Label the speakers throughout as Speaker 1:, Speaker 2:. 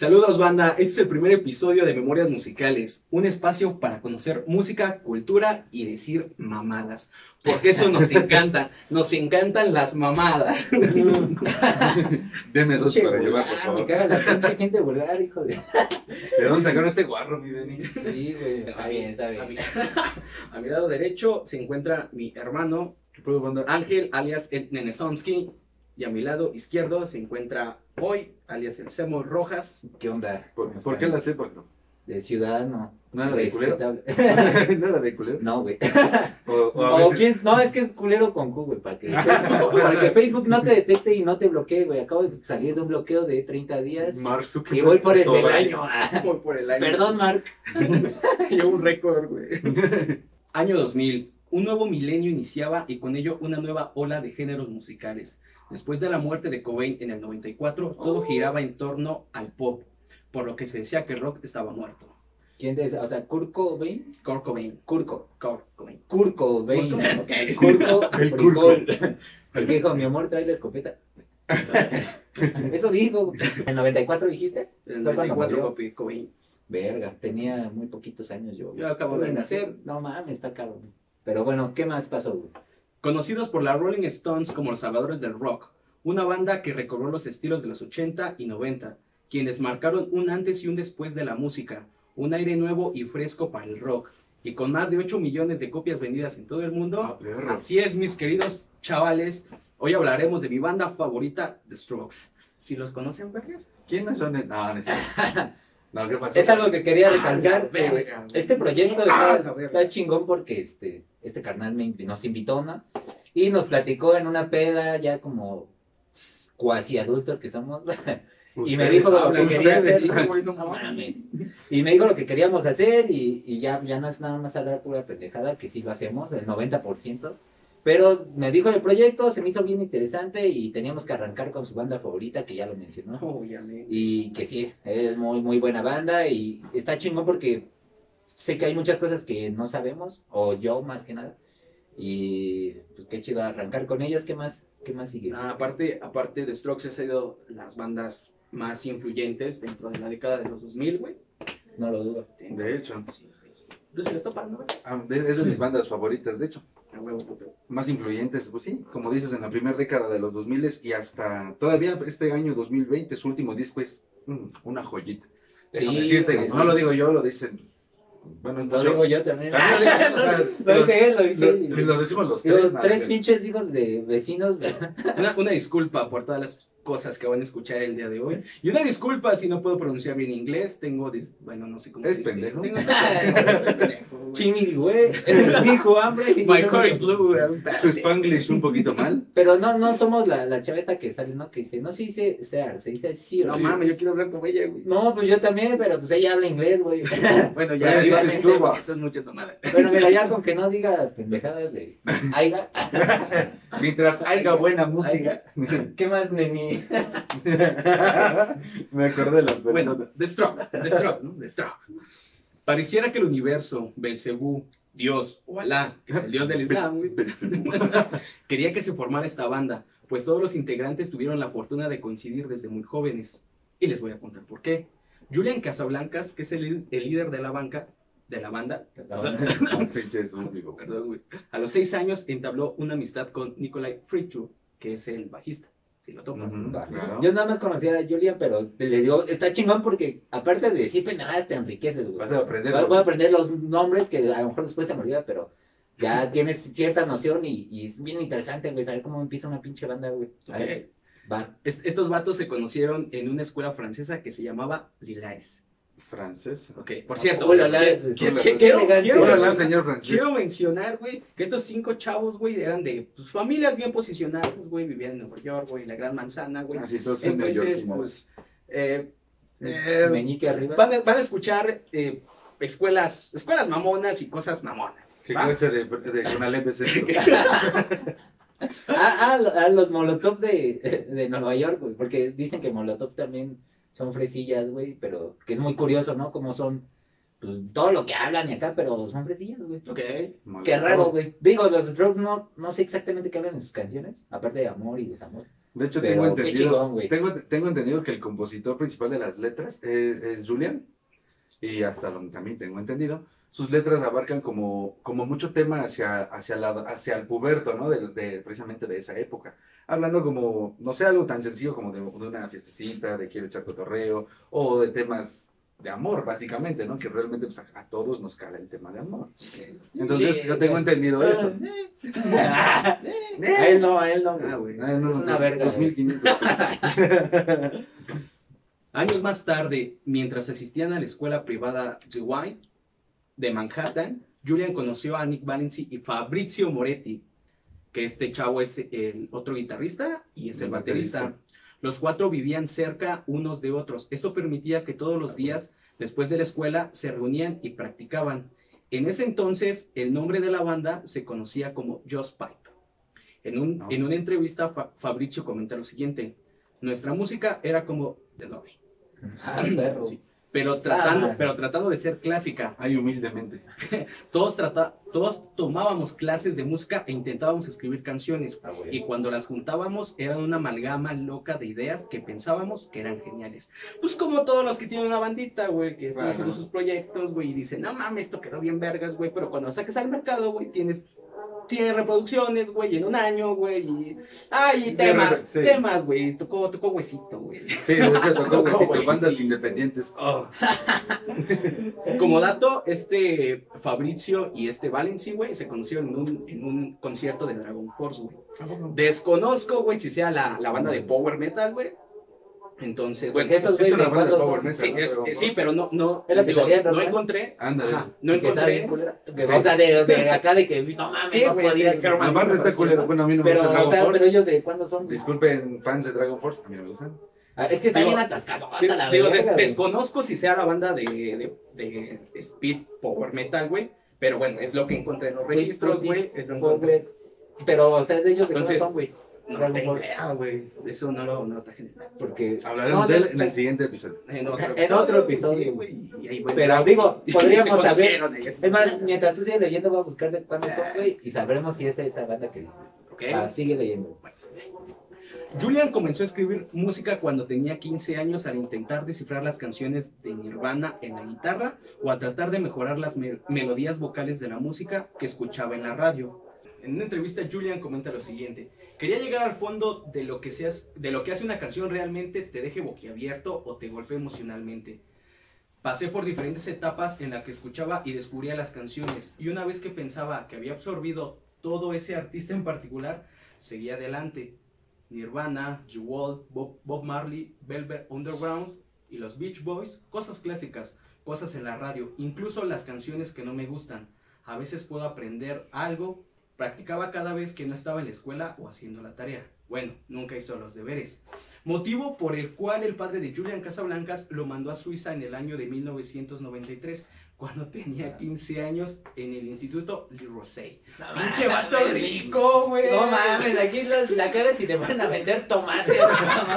Speaker 1: Saludos banda, este es el primer episodio de Memorias Musicales, un espacio para conocer música, cultura y decir mamadas, porque eso nos encanta, nos encantan las mamadas.
Speaker 2: Deme dos para llevar, por favor.
Speaker 3: Me caga la pinche gente vulgar, hijo de.
Speaker 2: ¿De dónde sacaron este guarro, mi Benny?
Speaker 3: Sí, güey. Está bien, está
Speaker 1: A
Speaker 3: bien.
Speaker 1: mi, a mi lado derecho se encuentra mi hermano
Speaker 2: ¿Qué puedo mandar?
Speaker 1: Ángel, alias el Nenesonsky, y a mi lado izquierdo se encuentra hoy, alias el Semo Rojas.
Speaker 3: ¿Qué onda?
Speaker 2: ¿Por,
Speaker 3: ¿Cómo
Speaker 2: ¿por qué la sé, Pablo?
Speaker 3: De ciudadano.
Speaker 2: ¿Nada de culero? ¿Nada de culero?
Speaker 3: No, güey.
Speaker 2: O, o a
Speaker 3: O
Speaker 2: veces...
Speaker 3: quién- no, es que es culero con Q, güey, para que, para que Facebook no te detecte y no te bloquee, güey. Acabo de salir de un bloqueo de 30 días.
Speaker 2: Mark
Speaker 3: y voy por el del año. Ah,
Speaker 1: Voy por el año.
Speaker 3: Perdón, Mark.
Speaker 1: Llevo un récord, güey. Año 2000. Un nuevo milenio iniciaba y con ello una nueva ola de géneros musicales. Después de la muerte de Cobain en el 94, todo
Speaker 3: Oh.
Speaker 1: giraba en torno al pop, por lo que se decía que el rock estaba muerto.
Speaker 3: ¿Quién de O sea, Kurko Bain.
Speaker 1: Kurt Cobain.
Speaker 3: Kurko.
Speaker 1: Kurt Cobain.
Speaker 3: Kurko Bain.
Speaker 1: Ok.
Speaker 3: Kurko.
Speaker 2: El.
Speaker 3: Porque dijo, mi amor, trae la escopeta. Eso dijo. ¿En 94 dijiste?
Speaker 1: En el
Speaker 3: Fue cuando
Speaker 1: 94
Speaker 3: murió.
Speaker 1: Cobain- Cobain.
Speaker 3: Verga, tenía muy poquitos años yo.
Speaker 1: Yo acabo de nacer.
Speaker 3: No mames, está cabrón. Pero bueno, ¿qué más pasó, güey?
Speaker 1: Conocidos por la Rolling Stones como los salvadores del rock, una banda que recorrió los estilos de los 80 y 90, quienes marcaron un antes y un después de la música, un aire nuevo y fresco para el rock, y con más de 8 millones de copias vendidas en todo el mundo.
Speaker 2: Ah.
Speaker 1: Así es, mis queridos chavales, hoy hablaremos de mi banda favorita, The Strokes. ¿Si los conocen, vergas?
Speaker 2: ¿Quiénes son? No, no. No, ¿qué pasó?
Speaker 3: Es algo que quería recalcar.
Speaker 1: Ah,
Speaker 3: eh,
Speaker 1: verga.
Speaker 3: este proyecto
Speaker 1: Ah,
Speaker 3: está, chingón porque este, este carnal me, nos invitó, ¿no? Y nos platicó en una peda ya como cuasi adultos que somos. y me dijo lo que quería hacer. Y me dijo lo queríamos hacer y, y ya, ya no es nada más hablar pura pendejada, que sí lo hacemos, el 90%. Pero me dijo del proyecto, se me hizo bien interesante y teníamos que arrancar con su banda favorita, que ya lo mencionó.
Speaker 1: Oh,
Speaker 3: Y que sí, es muy, muy buena banda y está chingón porque sé que hay muchas cosas que no sabemos, o yo más que nada. Y pues qué chido arrancar con ellas, ¿qué más, qué más sigue?
Speaker 1: Ah, aparte, aparte de Strokes, ha sido las bandas más influyentes dentro de la década de los 2000, güey.
Speaker 3: No lo dudo.
Speaker 2: De hecho.
Speaker 1: Sí. Lucy, ¿lo está parando, güey?
Speaker 2: Ah, de- Es de mis bandas favoritas, de hecho.
Speaker 1: A huevo, puto.
Speaker 2: Más influyentes, pues sí, como dices, en la primera década de los 2000 y hasta todavía este año 2020, su último disco es mm, una joyita.
Speaker 3: Sí,
Speaker 2: decirte, no lo digo yo, lo dicen. Bueno,
Speaker 3: Lo
Speaker 2: yo-
Speaker 3: digo yo también.
Speaker 2: También lo digo, o sea,
Speaker 3: Lo dice él, lo dice él.
Speaker 2: lo decimos los tres.
Speaker 3: pinches hijos de vecinos, ¿verdad?
Speaker 1: Una, una disculpa por todas las cosas que van a escuchar el día de hoy. Y una disculpa si no puedo pronunciar bien inglés. Tengo, dis- bueno, no sé cómo
Speaker 2: Es
Speaker 1: se dice.
Speaker 2: pendejo.
Speaker 1: Tengo- pendejo, güey.
Speaker 3: Dijo hambre. y-
Speaker 1: My car is blue. güey.
Speaker 2: Su spanglish un poquito mal.
Speaker 3: Pero no, no somos la, la chava esta que sale, ¿no? Que dice, no se dice sear, se dice sí.
Speaker 1: No
Speaker 2: Sí.
Speaker 1: mames, yo quiero hablar con ella, güey.
Speaker 3: No, pues yo también, pero pues ella habla inglés, güey.
Speaker 1: Bueno,
Speaker 2: Pero
Speaker 1: ya,
Speaker 2: dice suba.
Speaker 1: eso es mucha tomada.
Speaker 3: Bueno, mira, ya con que no diga pendejadas de Aiga.
Speaker 2: Mientras haya buena música.
Speaker 3: ¿Qué más, Nemi?
Speaker 2: Me acordé de la persona.
Speaker 1: Bueno, The Strokes, The Strokes, ¿no? The Strokes. Pareciera que el universo, Belcebú, Dios o Alá, que es el Dios del Islam, quería que se formara esta banda, pues todos los integrantes tuvieron la fortuna de coincidir desde muy jóvenes. Y les voy a contar por qué. Julian Casablancas, que es el, el líder de la banca, de la banda, perdón, a los seis años entabló una amistad con Nikolai Fritschur, que es el bajista. Si lo topas.
Speaker 2: Claro.
Speaker 3: Yo nada más conocía a Julian, pero le digo, está chingón porque aparte de decir pendejadas te enriqueces, güey.
Speaker 2: Vas a aprender.
Speaker 3: Voy voy a aprender los nombres que a lo mejor después se me olvida, pero ya tienes cierta noción y, y es bien interesante, güey, saber cómo empieza una pinche banda, güey.
Speaker 1: Est- estos vatos se conocieron en una escuela francesa que se llamaba Lilais.
Speaker 2: Francés.
Speaker 1: Ok, por cierto,
Speaker 3: Hola,
Speaker 2: hola,
Speaker 1: qui-
Speaker 2: la-
Speaker 1: quiero,
Speaker 2: señor francés.
Speaker 1: quiero mencionar, güey, que estos cinco chavos, güey, eran de pues, familias bien posicionadas, güey, vivían en Nueva York, güey, en la Gran Manzana, güey.
Speaker 2: Así todos son
Speaker 1: Entonces, pues, eh, eh,
Speaker 3: Meñique arriba.
Speaker 1: van, a, van a escuchar eh, escuelas, escuelas mamonas y cosas mamonas.
Speaker 2: ¿Qué clase de, de Conalep es esto?
Speaker 3: Ah, ah, lo- ah, los Molotov de, de Nueva York, güey, porque dicen que Molotov también son fresillas, güey, pero que es muy curioso, ¿no? Como son, pues, todo lo que hablan y acá, pero son fresillas, güey.
Speaker 1: Ok.
Speaker 3: Qué raro, güey. Digo, los Strokes no, no sé exactamente qué hablan en sus canciones, aparte de amor y desamor.
Speaker 2: De hecho,
Speaker 3: Pero
Speaker 2: tengo
Speaker 3: qué
Speaker 2: entendido,
Speaker 3: chingón,
Speaker 2: tengo, tengo entendido que el compositor principal de las letras es, es Julian. Y hasta donde también tengo entendido, sus letras abarcan como, como mucho tema hacia, hacia, la, hacia el puberto, ¿no? De, de- precisamente de esa época. Hablando como, no sé, algo tan sencillo como de, de una fiestecita, de quiero echar cotorreo, o de temas de amor, básicamente, ¿no? Que realmente pues, a, a todos nos cala el tema de amor. Entonces,
Speaker 3: Sí,
Speaker 2: yo tengo entendido eso.
Speaker 3: a él no, a él no.
Speaker 1: Ah, güey.
Speaker 2: Ah, no,
Speaker 3: Es una
Speaker 2: dos-
Speaker 3: verga,
Speaker 2: 2500.
Speaker 1: Años más tarde, mientras asistían a la escuela privada Dewey de Manhattan, Julian conoció a Nick Valenci y Fabrizio Moretti, que este chavo es el otro guitarrista y es el baterista.
Speaker 2: baterista.
Speaker 1: Los cuatro vivían cerca unos de otros. Esto permitía que todos los días, después de la escuela, se reunían y practicaban. En ese entonces, el nombre de la banda se conocía como Just Pipe. En, un-
Speaker 2: No.
Speaker 1: en una entrevista, Fa- Fabrizio comenta lo siguiente. Nuestra música era como The Doors.
Speaker 3: Ah, perro.
Speaker 1: Sí. Pero tratando,
Speaker 3: Ah.
Speaker 1: pero tratando de ser clásica.
Speaker 2: Ay, humildemente.
Speaker 1: Todos, trata, todos tomábamos clases de música e intentábamos escribir canciones.
Speaker 3: Ah, güey.
Speaker 1: Y cuando las juntábamos eran una amalgama loca de ideas que pensábamos que eran geniales. Pues como todos los que tienen una bandita, güey, que están
Speaker 2: Claro.
Speaker 1: haciendo sus proyectos, güey, y dicen, no mames, esto quedó bien vergas, güey, pero cuando lo saques al mercado, güey, tienes 100 reproducciones, güey, en un año, güey, y... Ay, temas,
Speaker 2: sí.
Speaker 1: temas, güey, tocó, tocó huesito, güey.
Speaker 2: Sí, de hecho tocó huesito,
Speaker 3: güey,
Speaker 2: bandas independientes. Oh.
Speaker 1: Como dato, este Fabrizio y este Valenci, güey, se conocieron en un, en un concierto de Dragon Force, güey. Desconozco, güey, si sea la, la banda de Power Metal, güey. Entonces, bueno,
Speaker 3: esos
Speaker 2: es
Speaker 3: güeyes
Speaker 2: una
Speaker 3: de
Speaker 2: banda de
Speaker 3: cuándo
Speaker 2: power
Speaker 3: son?
Speaker 2: metal.
Speaker 1: sí,
Speaker 2: ¿no?
Speaker 1: es-
Speaker 2: Dragon
Speaker 1: eh, sí, pero no, no,
Speaker 3: Es la
Speaker 1: digo, no
Speaker 3: Band.
Speaker 1: encontré,
Speaker 2: Ándale.
Speaker 1: ajá, no encontré,
Speaker 3: culera. Que,
Speaker 2: Sí.
Speaker 3: O sea, de, de acá de que no mames,
Speaker 1: Sí,
Speaker 3: no podía.
Speaker 1: sí, pero
Speaker 3: pero,
Speaker 2: Aparte está culero. Bueno, a mí no me gusta
Speaker 3: o
Speaker 2: Dragon
Speaker 3: sea,
Speaker 2: Force.
Speaker 3: pero ellos de cuándo son.
Speaker 2: Disculpen, fans de Dragon Force, a mí no me gustan.
Speaker 3: Ah, es que está
Speaker 1: Digo,
Speaker 3: bien atascado.
Speaker 1: Sí,
Speaker 3: la
Speaker 1: digo,
Speaker 3: verga,
Speaker 1: des-
Speaker 3: güey.
Speaker 1: desconozco si sea la banda de, de, de Speed Power Metal, güey. Pero bueno, es lo que encontré en los registros, güey.
Speaker 3: Pero, o sea, de ellos de cuándo son, güey.
Speaker 1: No
Speaker 3: Dragon
Speaker 1: idea, güey. Eso no lo, no lo traje.
Speaker 3: Porque.
Speaker 2: Hablaremos
Speaker 3: No,
Speaker 2: de él en el siguiente episodio.
Speaker 1: En otro
Speaker 3: En otro episodio.
Speaker 1: sí, güey, y ahí, güey,
Speaker 3: Pero digo, podríamos saber.
Speaker 1: ellos.
Speaker 3: Es más, mientras tú sigues leyendo, voy a buscar de cuándo son, güey. Y sabremos si es esa banda que dice.
Speaker 1: Ok.
Speaker 3: Ah, sigue leyendo.
Speaker 1: Julian comenzó a escribir música cuando tenía 15 años al intentar descifrar las canciones de Nirvana en la guitarra o a tratar de mejorar las me- melodías vocales de la música que escuchaba en la radio. En una entrevista Julian comenta lo siguiente: Quería llegar al fondo de lo que seas, de lo que hace una canción realmente te deje boquiabierto o te golpee emocionalmente. Pasé por diferentes etapas en las que escuchaba y descubría las canciones y una vez que pensaba que había absorbido todo ese artista en particular, seguía adelante. Nirvana, Jewel, Bob, Bob Marley, Velvet Underground y los Beach Boys, cosas clásicas, cosas en la radio, incluso las canciones que no me gustan. A veces puedo aprender algo, practicaba cada vez que no estaba en la escuela o haciendo la tarea. Bueno, nunca hizo los deberes. Motivo por el cual el padre de Julian Casablancas lo mandó a Suiza en el año de 1993, cuando tenía 15 años en el Instituto Le Rosey. Pinche vato rico, güey.
Speaker 3: No mames, aquí la, la cagas y te van a vender tomates.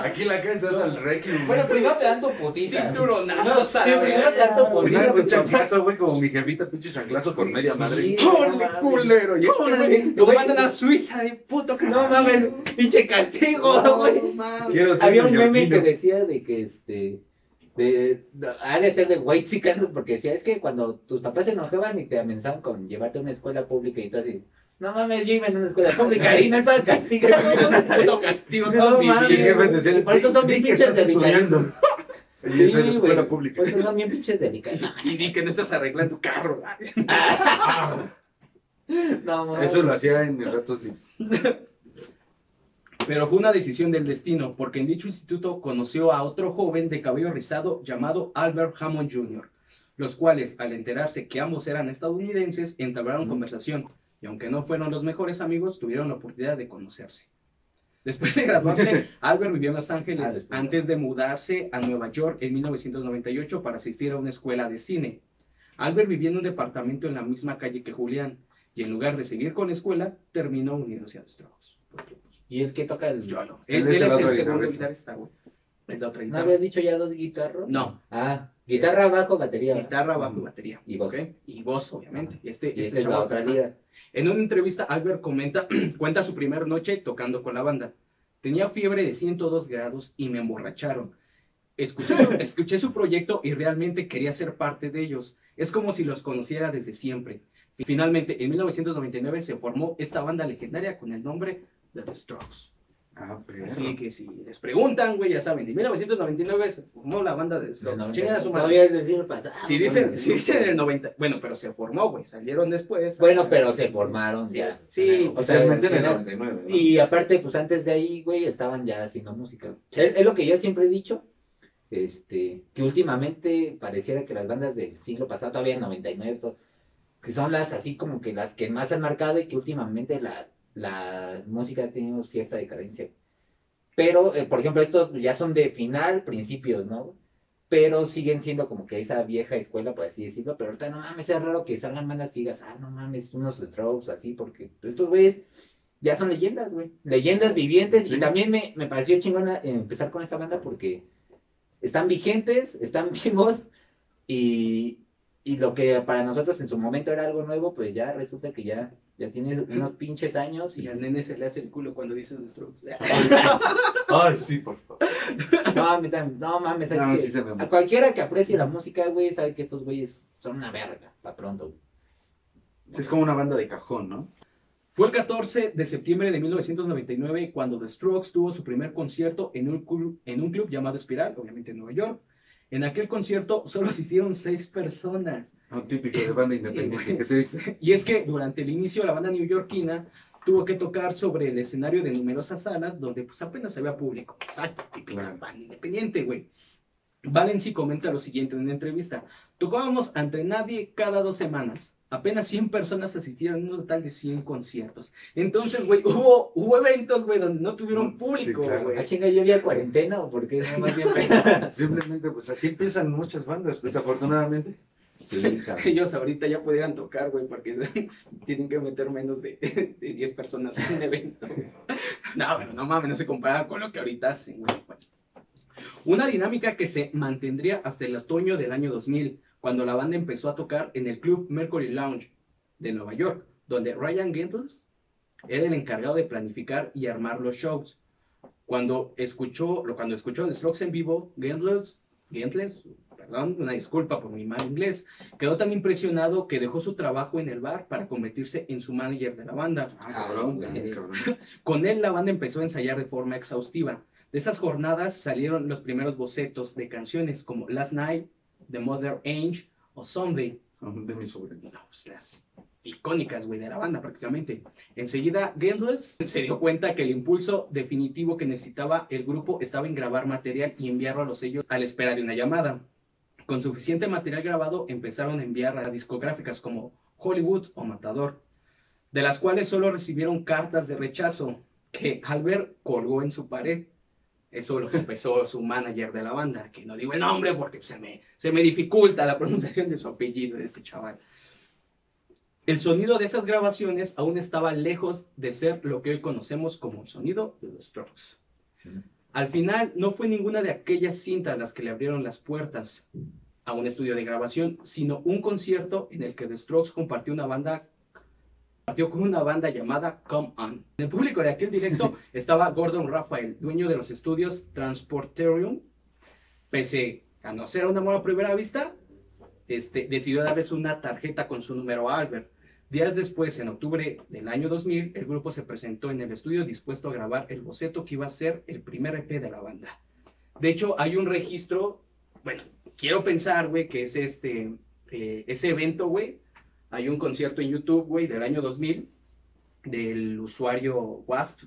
Speaker 2: Aquí la casa estás al Requiem.
Speaker 3: bueno, primero te dan tu putiza.
Speaker 1: Cinturonazos
Speaker 3: No,
Speaker 1: a
Speaker 3: sí, primero te dan tu putiza.
Speaker 2: Un chanclazo, güey, como mi jefita, pinche chanclazo por media
Speaker 3: Sí,
Speaker 2: madre.
Speaker 1: ¡Órale, culero! Y este güey lo mandan a Suiza, de puto
Speaker 3: No mames, pinche castigo, güey. Había un meme que decía de que este. De, ha de ser de white porque decía, es que cuando tus papás se enojaban y te amenazaban con llevarte a una escuela pública y todo así, no mames, yo iba en una escuela pública y no estaba
Speaker 1: castigo,
Speaker 3: No
Speaker 1: todo mi
Speaker 3: mames. Por eso son
Speaker 2: "Di
Speaker 3: bien pinches
Speaker 2: estás
Speaker 3: delicados".
Speaker 2: estudiando. Y
Speaker 3: Sí,
Speaker 2: de la escuela
Speaker 3: güey.
Speaker 2: pública.
Speaker 3: Pues son bien pinches delicados.
Speaker 1: Y di que no estás arreglando carro.
Speaker 3: No, mames.
Speaker 2: Eso lo hacía en mis ratos libres.
Speaker 1: Pero fue una decisión del destino, porque en dicho instituto conoció a otro joven de cabello rizado llamado Albert Hammond Jr., los cuales, al enterarse que ambos eran estadounidenses, entablaron conversación, y aunque no fueron los mejores amigos, tuvieron la oportunidad de conocerse. Después de graduarse, Albert vivió en Los Ángeles
Speaker 3: Ah,
Speaker 1: antes de mudarse a Nueva York en 1998 para asistir a una escuela de cine. Albert vivía en un departamento en la misma calle que Julián, y en lugar de seguir con la escuela, terminó uniéndose a los trabajos.
Speaker 3: Y el que toca el.
Speaker 1: yo no.
Speaker 2: Él
Speaker 1: Él,
Speaker 2: es el
Speaker 1: el segundo
Speaker 2: guitarrista.
Speaker 1: güey. Es la otra
Speaker 3: ¿No
Speaker 1: guitarra.
Speaker 3: habías dicho ya dos guitarras?
Speaker 1: No,
Speaker 3: Ah, guitarra, bajo, batería.
Speaker 1: guitarra, bajo y batería.
Speaker 3: Y voz.
Speaker 1: ¿ok? Y voz, obviamente. Y este,
Speaker 3: Y
Speaker 1: este
Speaker 3: esta es la otra lira.
Speaker 1: En una entrevista, Albert comenta, cuenta su primera noche tocando con la banda. Tenía fiebre de 102 grados y me emborracharon. Escuché su, escuché su proyecto y realmente quería ser parte de ellos. Es como si los conociera desde siempre. Y finalmente, en 1999 se formó esta banda legendaria con el nombre de The Strokes.
Speaker 2: Ah.
Speaker 1: Así que si les preguntan, güey, ya saben, en 1999 se formó la banda de The
Speaker 3: De
Speaker 1: Strokes.
Speaker 3: 90.
Speaker 1: Chingan a su madre.
Speaker 3: Todavía es del siglo pasado.
Speaker 1: Si dicen, si dicen en el 90, bueno, pero se formó, güey, salieron después.
Speaker 3: Bueno, pero se formaron
Speaker 1: Sí,
Speaker 3: ya.
Speaker 1: sí,
Speaker 3: O sea,
Speaker 2: en el
Speaker 3: final-
Speaker 2: 99. ¿no?
Speaker 3: Y aparte, pues antes de ahí, güey, estaban ya haciendo música. Es, es lo que yo siempre he dicho, este, que últimamente pareciera que las bandas del siglo pasado, todavía en 99, to- que son las así como que las que más han marcado y que últimamente la, la música ha tenido cierta decadencia. Pero, eh, por ejemplo, estos ya son de final, principios, ¿no? Pero siguen siendo como que esa vieja escuela, por así decirlo. Pero ahorita no mames, es raro que salgan bandas que digas, ah, no mames, unos strokes así, porque estos güeyes ya son leyendas, güey. Leyendas vivientes.
Speaker 2: Sí.
Speaker 3: Y también me, me pareció chingona eh, empezar con esta banda porque están vigentes, están vivos y, y lo que para nosotros en su momento era algo nuevo, pues ya resulta que ya, ya tiene unos pinches años
Speaker 1: Y
Speaker 3: y
Speaker 1: al nene se le hace el culo cuando dices The Strokes.
Speaker 2: Ay, sí, por favor.
Speaker 3: no, a mí también- no mames, ¿sabes
Speaker 2: No,
Speaker 3: qué?
Speaker 2: sí se me-
Speaker 3: a cualquiera que aprecie la música, güey, sabe que estos güeyes son una verga, para pronto. güey.
Speaker 2: Es como una banda de cajón, ¿no?
Speaker 1: Fue el 14 de septiembre de 1999 cuando The Strokes tuvo su primer concierto en un club, en un club llamado Espiral, obviamente en Nueva York. En aquel concierto solo asistieron seis personas.
Speaker 2: No, típico de banda independiente. Qué triste.
Speaker 1: Y es que durante el inicio la banda neoyorquina tuvo que tocar sobre el escenario de numerosas salas donde pues apenas había público. Exacto, típica
Speaker 2: Claro.
Speaker 1: banda independiente, güey. Valenci comenta lo siguiente en una entrevista. Tocábamos ante nadie cada dos semanas. Apenas 100 personas asistieron en un total de 100 conciertos. Entonces, güey, hubo, hubo eventos, güey, donde no tuvieron
Speaker 2: Sí,
Speaker 1: público,
Speaker 2: claro.
Speaker 1: güey.
Speaker 3: Ah, chinga, yo había cuarentena o por qué no más bien.
Speaker 2: Simplemente, pues así empiezan muchas bandas, desafortunadamente.
Speaker 3: sí, cabrón.
Speaker 1: Ellos ahorita ya pudieran tocar, güey, porque tienen que meter menos de, de 10 personas en un evento. No, bueno, no mames, no se compara con lo que ahorita hacen, güey. Una dinámica que se mantendría hasta el otoño del año 2000, cuando la banda empezó a tocar en el club Mercury Lounge de Nueva York, donde Ryan Gentles era el encargado de planificar y armar los shows. Cuando escuchó, lo- cuando escuchó The Strokes en vivo, Gentles, Gentles, perdón, una disculpa por mi mal inglés, quedó tan impresionado que dejó su trabajo en el bar para convertirse en su manager de la banda.
Speaker 2: Ah, cabrón,
Speaker 3: güey.
Speaker 2: cabrón.
Speaker 1: Con él la banda empezó a ensayar de forma exhaustiva. De esas jornadas salieron los primeros bocetos de canciones como Last Night, The Mother Angel o Someday.
Speaker 2: De mis favoritos.
Speaker 1: No, pues, las icónicas, güey, de la banda prácticamente. Enseguida, Gendless se dio cuenta que el impulso definitivo que necesitaba el grupo estaba en grabar material y enviarlo a los sellos a la espera de una llamada. Con suficiente material grabado, empezaron a enviar a discográficas como Hollywood o Matador, de las cuales solo recibieron cartas de rechazo que Albert colgó en su pared. Eso lo confesó su manager de la banda, que no digo el nombre porque se me, se me dificulta la pronunciación de su apellido de este chaval. El sonido de esas grabaciones aún estaba lejos de ser lo que hoy conocemos como el sonido de los Strokes. Al final, no fue ninguna de aquellas cintas las que le abrieron las puertas a un estudio de grabación, sino un concierto en el que The Strokes compartió una banda partió con una banda llamada Come On. En el público de aquel directo estaba Gordon Raphael, dueño de los estudios Transporterium. Pese a no ser un amor a primera vista, este, decidió darles una tarjeta con su número a Albert. Días después, en octubre del año 2000, el grupo se presentó en el estudio dispuesto a grabar el boceto que iba a ser el primer EP de la banda. De hecho, hay un registro, bueno, quiero pensar, güey, que es este, eh, ese evento, güey. Hay un concierto en YouTube, güey, del año 2000, del usuario WASP,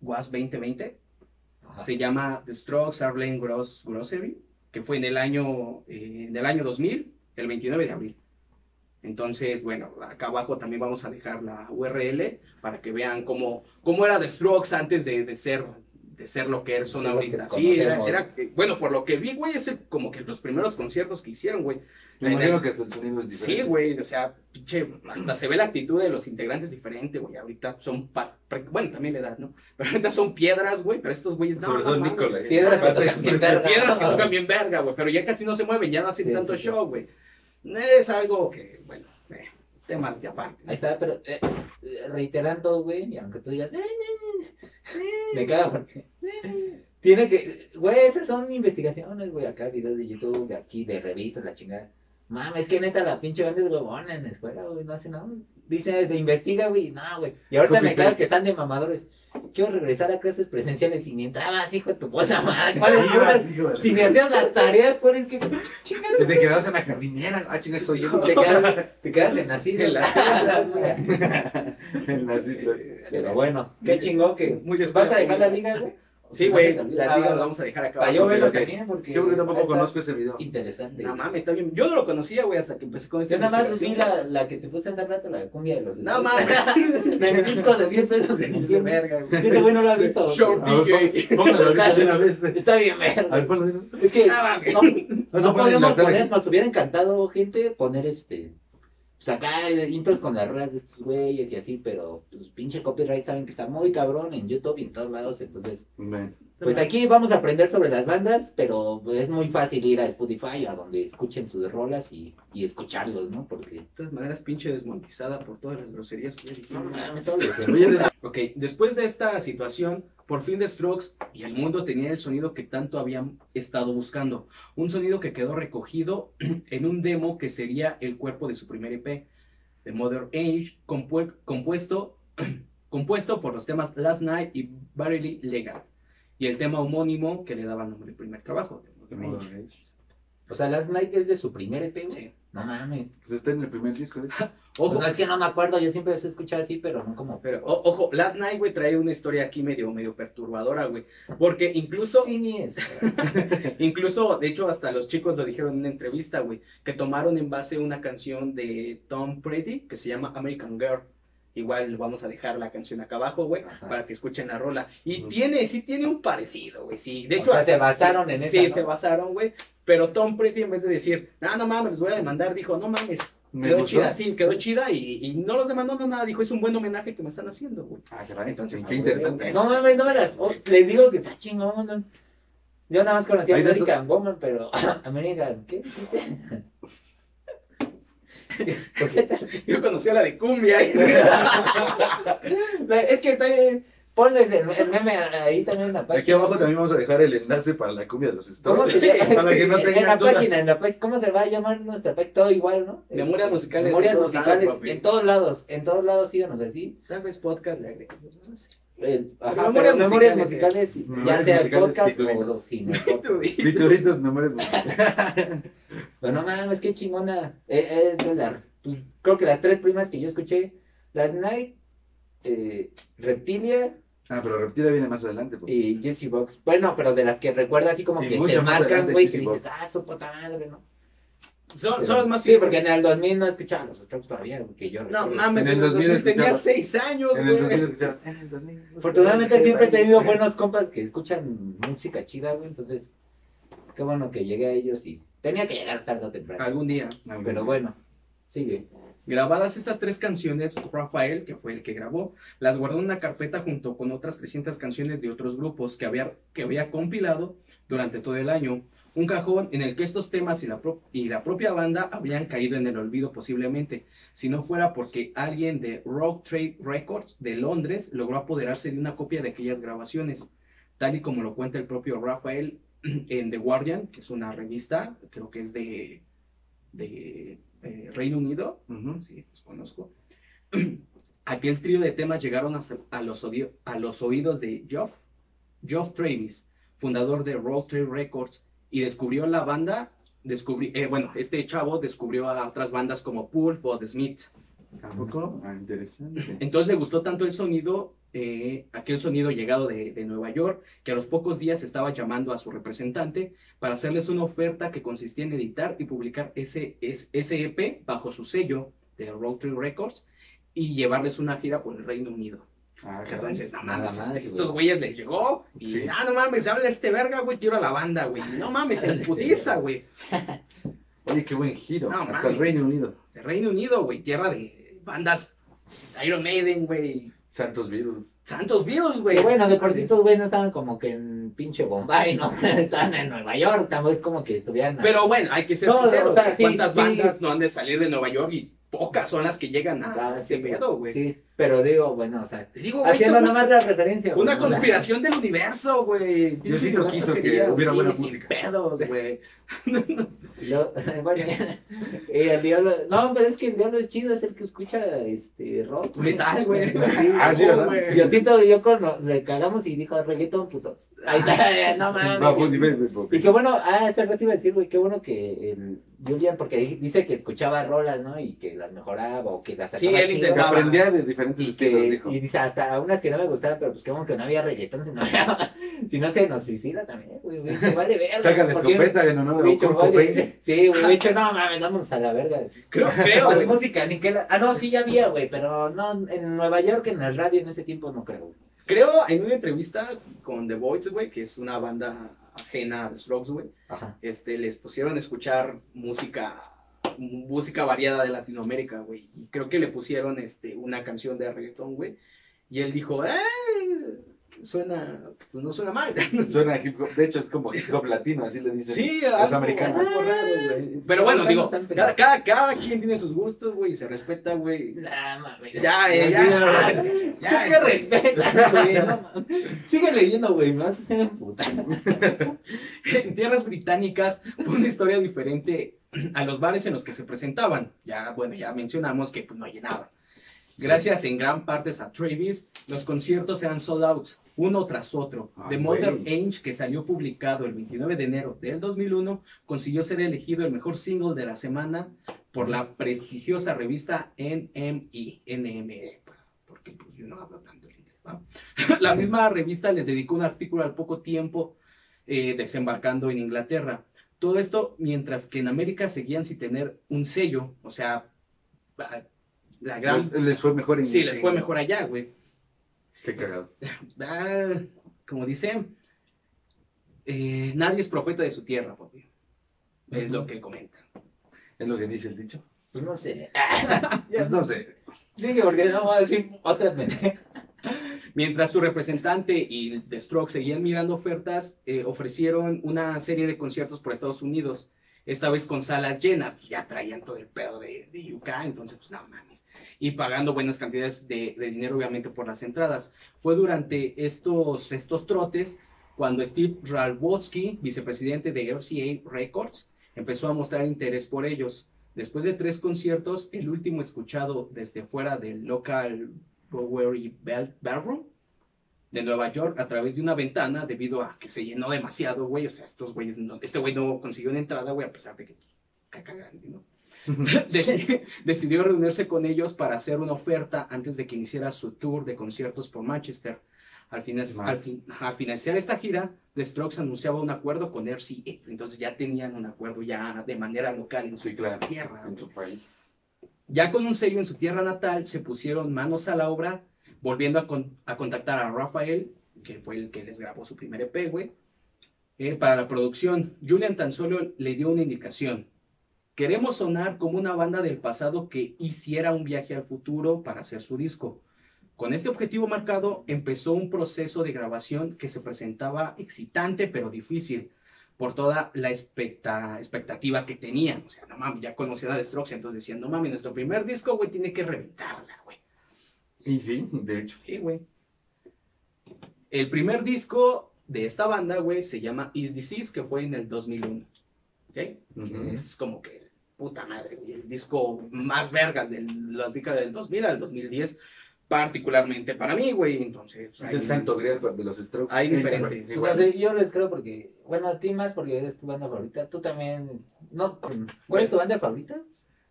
Speaker 1: WASP 2020
Speaker 3: Ajá.
Speaker 1: se llama The Strokes Arlene Gross Grocery, que fue en el año, eh, en el año 2000, el 29 de abril. Entonces, bueno, acá abajo también vamos a dejar la URL para que vean cómo, cómo era The Strokes antes de, de ser de ser lo que son
Speaker 3: Sí,
Speaker 1: ahorita. Sí, era, era- bueno, por lo que vi, güey, es el- como que los primeros conciertos que hicieron, güey.
Speaker 2: Me imagino que hasta el sonido es diferente.
Speaker 1: Sí, güey, o sea, pinche, hasta se ve la actitud de los integrantes diferente, güey. Ahorita son, pa- pre- bueno, también la edad, ¿no? Pero ahorita son piedras, güey, pero estos güeyes no.
Speaker 2: Sobre todo. Nicola. ¿eh?
Speaker 3: Piedras que tocan bien verga.
Speaker 1: Piedras que tocan bien verga, güey, pero ya casi no se mueven, ya no hacen
Speaker 3: Sí,
Speaker 1: tanto
Speaker 3: sí,
Speaker 1: show, güey. Es algo que, bueno, temas de aparte.
Speaker 3: Ahí está, pero eh, eh, reiterando, güey, y aunque tú digas, "Eh, eh, eh", Me caga porque. Tiene que. Güey, esas son investigaciones, güey. Acá videos de YouTube, de aquí, de revistas, la chingada. Mames, es que neta la pinche banda es huevona en la escuela, güey. No hace nada. Dice, de investiga, güey. No, güey. Y ahorita me caga que están de mamadores. Quiero regresar a clases presenciales y ni entrabas, hijo de tu puta madre. ¿Cuáles ibas? Si me hacías las tareas, ¿cuál es que chingados?
Speaker 2: Te quedas en la jardinera. Ah, chinga, soy yo.
Speaker 3: Te quedas, te quedas en así,
Speaker 1: En las islas, güey.
Speaker 2: en las islas.
Speaker 3: Pero bueno, qué chingón que.
Speaker 1: Muy
Speaker 3: ¿Vas a dejar la liga, güey?
Speaker 1: Sí, güey,
Speaker 3: ¿Vas a-
Speaker 1: la
Speaker 3: Ah,
Speaker 1: liga la
Speaker 3: va.
Speaker 1: vamos a dejar acá.
Speaker 3: Para
Speaker 1: abajo.
Speaker 3: yo verlo también, porque.
Speaker 2: Yo porque tampoco conozco ese video.
Speaker 3: Interesante.
Speaker 1: No mames, está bien. Yo no lo conocía, güey, hasta que empecé con esta
Speaker 3: Yo nada más vi la, la que te puse hace rato, la cumbia de los.
Speaker 1: No mames.
Speaker 3: Mi disco de 10 pesos en el
Speaker 1: verga, güey.
Speaker 3: Ese güey no lo ha visto.
Speaker 2: Póngalo ahorita de una vez.
Speaker 3: Está bien,
Speaker 2: A ver,
Speaker 3: verga.
Speaker 2: ponlo de una vez.
Speaker 3: Es que
Speaker 1: No
Speaker 3: no, no
Speaker 2: poner
Speaker 3: podemos poner, nos hubiera encantado, gente, poner este. Pues acá eh, intros con las rolas de estos güeyes y así, pero pues pinche copyright saben que está muy cabrón en YouTube y en todos lados, entonces. Pues aquí vamos a aprender sobre las bandas, pero es muy fácil ir a Spotify a donde escuchen sus rolas y, y escucharlos, ¿no? Porque.
Speaker 1: De todas maneras, pinche desmonetizada por todas las groserías que ya
Speaker 3: No
Speaker 2: Oye, de-
Speaker 1: Ok, después de esta situación, por fin The Strokes y el mundo tenía el sonido que tanto habían estado buscando. Un sonido que quedó recogido en un demo que sería el cuerpo de su primer EP, The Mother Age, compu- compuesto, compuesto por los temas Last Night y Barely Legal. Y el tema homónimo que le daba nombre al primer trabajo, The.
Speaker 3: O sea, Last Night es de su primer EP.
Speaker 1: Sí.
Speaker 3: No mames.
Speaker 2: Pues está en el primer disco. ¿eh?
Speaker 1: Ojo,
Speaker 3: Pues no, es que no me acuerdo, yo siempre los he escuchado así, pero no como.
Speaker 1: pero, o- ojo, Last Night, güey, trae una historia aquí medio, medio perturbadora, güey. Porque incluso...
Speaker 3: Sí, ni es.
Speaker 1: Incluso, de hecho, hasta los chicos lo dijeron en una entrevista, güey, que tomaron en base una canción de Tom Brady que se llama American Girl. Igual vamos a dejar la canción acá abajo, güey,
Speaker 3: Ajá.
Speaker 1: para que escuchen la rola. Y tiene, sí tiene un parecido, güey, sí. De
Speaker 3: O
Speaker 1: hecho,
Speaker 3: sea, se basaron en
Speaker 1: sí,
Speaker 3: esa, ¿no?
Speaker 1: se basaron, güey. Pero Tom Brady, en vez de decir, no, no mames, les voy a demandar, dijo, no mames,
Speaker 2: Me
Speaker 1: quedó
Speaker 2: gustó.
Speaker 1: chida, sí, quedó chida y, y no los demandó no, nada. Dijo, es un buen homenaje que me están haciendo, güey.
Speaker 2: Ah, caray.
Speaker 1: Entonces,
Speaker 2: qué interesante.
Speaker 3: No mames, no me las. oh, les digo que está chingón. ¿no? Yo nada más conocía American Woman, pero. American. ¿Qué dijiste? ¿Por qué te
Speaker 1: Yo conocí a la de cumbia.
Speaker 3: Es que está bien. Ponles el, el meme ahí también en la página.
Speaker 2: Aquí abajo también vamos a dejar el enlace para la cumbia de los
Speaker 3: ¿Cómo
Speaker 2: Stones.
Speaker 3: se llama?
Speaker 2: Para que no
Speaker 3: en la
Speaker 2: duda.
Speaker 3: página, en la página, ¿cómo se va a llamar nuestra página? Todo igual, ¿no?
Speaker 1: Memorias
Speaker 3: Este,
Speaker 1: musicales
Speaker 3: Memorias
Speaker 1: en todos
Speaker 3: musicales, en todos lados, en todos lados síganos así.
Speaker 1: Tal vez podcast le agregamos, no sé.
Speaker 3: Ajá,
Speaker 1: Memorias
Speaker 3: pero memorias
Speaker 1: musicales,
Speaker 3: musicales,
Speaker 2: Memorias
Speaker 3: ya sea el
Speaker 2: musicales,
Speaker 3: podcast o cine. podcast.
Speaker 2: Titulitos, memorias musicales.
Speaker 3: Pero no mames, qué chingona. Eh, Es de la, pues, creo que las tres primas que yo escuché, Last Night, eh, Reptilia
Speaker 2: Ah, pero Reptila viene más adelante. po.
Speaker 3: y Jesse Box. Bueno, pero de las que recuerdo así como
Speaker 2: Y
Speaker 3: que te marcan, güey, que dices, ah, su puta madre, ¿no?
Speaker 1: Son, son las más
Speaker 3: Sí, porque en el 2000 no escuchaba los Strokes todavía, porque yo
Speaker 1: No
Speaker 3: recuerdo.
Speaker 1: mames,
Speaker 2: En el
Speaker 1: en el
Speaker 2: 2000
Speaker 1: 2000 tenía
Speaker 2: escuchaba-
Speaker 1: 6 años,
Speaker 2: En el
Speaker 1: güey.
Speaker 2: 2000 escuchaba. En el 2000.
Speaker 3: Afortunadamente siempre he tenido buenos compas que escuchan música chida, güey, entonces qué bueno que llegué a ellos y tenía que llegar tarde o temprano.
Speaker 1: Algún día.
Speaker 3: Pero bueno, sigue.
Speaker 1: Grabadas estas tres canciones, Rafael, que fue el que grabó, las guardó en una carpeta junto con otras 300 canciones de otros grupos que había, que había compilado durante todo el año. Un cajón en el que estos temas y la, y la propia banda habrían caído en el olvido posiblemente, si no fuera porque alguien de Rock Trade Records de Londres logró apoderarse de una copia de aquellas grabaciones, tal y como lo cuenta el propio Rafael en The Guardian, que es una revista, creo que es de, de eh, Reino Unido,
Speaker 2: Ujú.
Speaker 1: sí, los conozco. Aquel trío de temas llegaron a, a los, odio- a los oídos de Geoff, Geoff Travis, fundador de Roll Trade Records, y descubrió la banda, descubrí, eh, bueno, este chavo descubrió a otras bandas como Pulp o The Smiths.
Speaker 2: ¿Tampoco? Ah, interesante.
Speaker 1: Entonces le gustó tanto el sonido, eh, aquel sonido llegado de, de Nueva York, que a los pocos días estaba llamando a su representante para hacerles una oferta que consistía en editar y publicar ese, es- ese EP bajo su sello de Road Trip Records y llevarles una gira por el Reino Unido.
Speaker 2: Ah.
Speaker 1: Entonces, no
Speaker 3: Nada
Speaker 1: mames,
Speaker 3: más,
Speaker 1: este-
Speaker 3: güey.
Speaker 1: estos güeyes les llegó y,
Speaker 2: Sí.
Speaker 1: ah, no mames, habla este verga, güey, quiero a la banda, güey. No mames, en
Speaker 3: este verga.
Speaker 1: güey.
Speaker 2: Oye, qué buen giro.
Speaker 1: No,
Speaker 2: Hasta
Speaker 1: mames.
Speaker 2: el Reino Unido.
Speaker 1: Este Reino Unido, güey, tierra de bandas Iron Maiden, güey.
Speaker 2: Santos Beatles.
Speaker 1: Santos Beatles, güey.
Speaker 3: Bueno, de por sí estos güeyes no estaban como que en pinche Bombay, ¿no? estaban en Nueva York, tampoco es como que estuvieran...
Speaker 1: Pero bueno, hay que ser
Speaker 3: No,
Speaker 1: sinceros.
Speaker 3: o sea, sí,
Speaker 1: ¿Cuántas
Speaker 3: sí.
Speaker 1: bandas no han de salir de Nueva York y pocas son las que llegan a
Speaker 3: Ah,
Speaker 1: ese
Speaker 3: sí,
Speaker 1: pedo, güey.
Speaker 3: Sí, pero digo, bueno, o sea,
Speaker 1: Te digo, güey,
Speaker 3: haciendo nomás la referencia.
Speaker 1: una
Speaker 3: güey,
Speaker 1: conspiración del universo, güey. Pinche
Speaker 2: Diosito
Speaker 1: universo
Speaker 2: quiso que hubiera
Speaker 1: sí,
Speaker 2: buena
Speaker 1: sin
Speaker 2: música.
Speaker 1: pedos, güey.
Speaker 3: Yo, bueno, y el diablo, no, pero es que el diablo es chido, es el que escucha este rock.
Speaker 1: Metal, güey.
Speaker 3: Sí,
Speaker 2: Ah, sí,
Speaker 1: Oh,
Speaker 2: ¿verdad?
Speaker 1: güey.
Speaker 3: Diosito, yo con le cagamos y dijo reggaetón putos. Ahí está, no mames.
Speaker 2: No, pues.
Speaker 3: Y qué bueno, ah, hace rato iba a decir, güey, qué bueno que el Julian, porque di- dice que escuchaba rolas, ¿no? Y que las mejoraba o que las
Speaker 1: Sí,
Speaker 3: sacaba
Speaker 1: él
Speaker 3: chido.
Speaker 2: Que
Speaker 1: intentaba.
Speaker 2: aprendía de diferentes
Speaker 3: Y
Speaker 2: estilos,
Speaker 3: que,
Speaker 2: dijo.
Speaker 3: y dice, hasta unas que no me gustaban, pero pues qué bueno que no había reggaetón, si no, si no se nos suicida también, güey, güey, que vale verga.
Speaker 2: Saca de
Speaker 3: ¿por qué?
Speaker 2: escopeta en honor a Kurt. Cobain.
Speaker 3: Sí, güey, de hecho, no mames, vamos a la verga.
Speaker 1: Creo, creo, güey.
Speaker 3: música, ni que la- Ah, no, sí, ya había, güey, pero no, en Nueva York, en la radio, en ese tiempo, no creo. güey.
Speaker 1: Creo en una entrevista con The Voids, güey, que es una banda ajena a Strokes, güey. Este, les pusieron a escuchar música, música variada de Latinoamérica, güey. Y creo que le pusieron este, una canción de reggaetón, güey. Y él dijo, ¡eh! Suena, pues no suena mal.
Speaker 2: Suena a hip hop. De hecho, es como hip hop latino, así le dicen
Speaker 1: Sí,
Speaker 2: los
Speaker 1: algo-
Speaker 2: americanos.
Speaker 1: algo raro, güey. Pero bueno,
Speaker 3: No
Speaker 1: digo, cada,
Speaker 3: pegado.
Speaker 1: cada, cada quien tiene sus gustos, güey, y se respeta, güey.
Speaker 3: Nah, mames.
Speaker 1: Ya, eh, ya, ya, ya,
Speaker 3: ¿Tú qué respetas, güey? No mames. Sigue leyendo, güey, me vas a hacer emputar.
Speaker 1: En tierras británicas fue una historia diferente a los bares en los que se presentaban. Ya, bueno, ya mencionamos que pues, no llenaban. Gracias en gran parte a Travis, los conciertos eran sold out, uno tras otro.
Speaker 2: Ay,
Speaker 1: The Modern. Age, que salió publicado el 29 de enero del 2001, consiguió ser elegido el mejor single de la semana por la prestigiosa revista NME, NME, porque pues, yo no hablo tanto el inglés. ¿va? La misma revista les dedicó un artículo al poco tiempo eh, desembarcando en Inglaterra. Todo esto mientras que en América seguían sin tener un sello, o sea, la- gran...
Speaker 2: Les, les fue mejor en
Speaker 1: Sí, les fue mejor allá, güey.
Speaker 2: Qué cagado.
Speaker 1: Ah, como dice, eh, nadie es profeta de su tierra, papi. Es lo que comenta.
Speaker 2: Es lo que dice el dicho.
Speaker 3: Pues no sé.
Speaker 2: Pues no sé.
Speaker 3: Sigue, porque no voy a decir otras.
Speaker 1: Mientras su representante y The Strokes seguían mirando ofertas, eh, ofrecieron una serie de conciertos por Estados Unidos, esta vez con salas llenas, pues ya traían todo el pedo de, de UK, entonces pues no mames, y pagando buenas cantidades de, dinero obviamente por las entradas. Fue durante estos, estos trotes cuando Steve Ralbotsky, vicepresidente de RCA Records, empezó a mostrar interés por ellos. Después de tres conciertos, el último escuchado desde fuera del local Bell- Ballroom de Nueva York a través de una ventana debido a que se llenó demasiado, güey. O sea, estos güeyes, este güey no consiguió una entrada, güey, a pesar de que, caca grande, ¿no? Deci- decidió reunirse con ellos para hacer una oferta antes de que iniciara su tour de conciertos por Manchester. Al, fina-
Speaker 2: Más.
Speaker 1: al fin- al financiar esta gira, The Strokes anunciaba un acuerdo con RCA. Entonces ya tenían un acuerdo ya de manera local en su,
Speaker 2: Sí, claro.
Speaker 1: su tierra.
Speaker 2: En su país.
Speaker 1: Ya con un sello en su tierra natal, se pusieron manos a la obra, volviendo a, con- a contactar a Rafael, que fue el que les grabó su primer EP, güey, eh, para la producción. Julian tan solo le dio una indicación. Queremos sonar como una banda del pasado que hiciera un viaje al futuro para hacer su disco. Con este objetivo marcado, empezó un proceso de grabación que se presentaba excitante pero difícil por toda la expecta- expectativa que tenían. O sea, no mames, ya conocían a The Strokes, entonces decían, no mames, nuestro primer disco, güey, tiene que reventarla, güey.
Speaker 2: Y sí, de hecho.
Speaker 1: Sí, güey. El primer disco de esta banda, güey, se llama Is Disease, que fue en el 2001. ¿Ok? Es como que, puta madre, güey, el disco más vergas de las décadas del 2000 al 2010, particularmente para mí, güey. Entonces,
Speaker 2: Es
Speaker 1: hay-
Speaker 2: el santo grial de los Strokes.
Speaker 1: Hay diferentes.
Speaker 3: yo les creo porque, bueno, a ti más porque eres tu banda favorita. Tú también, no, ¿cuál es tu banda favorita?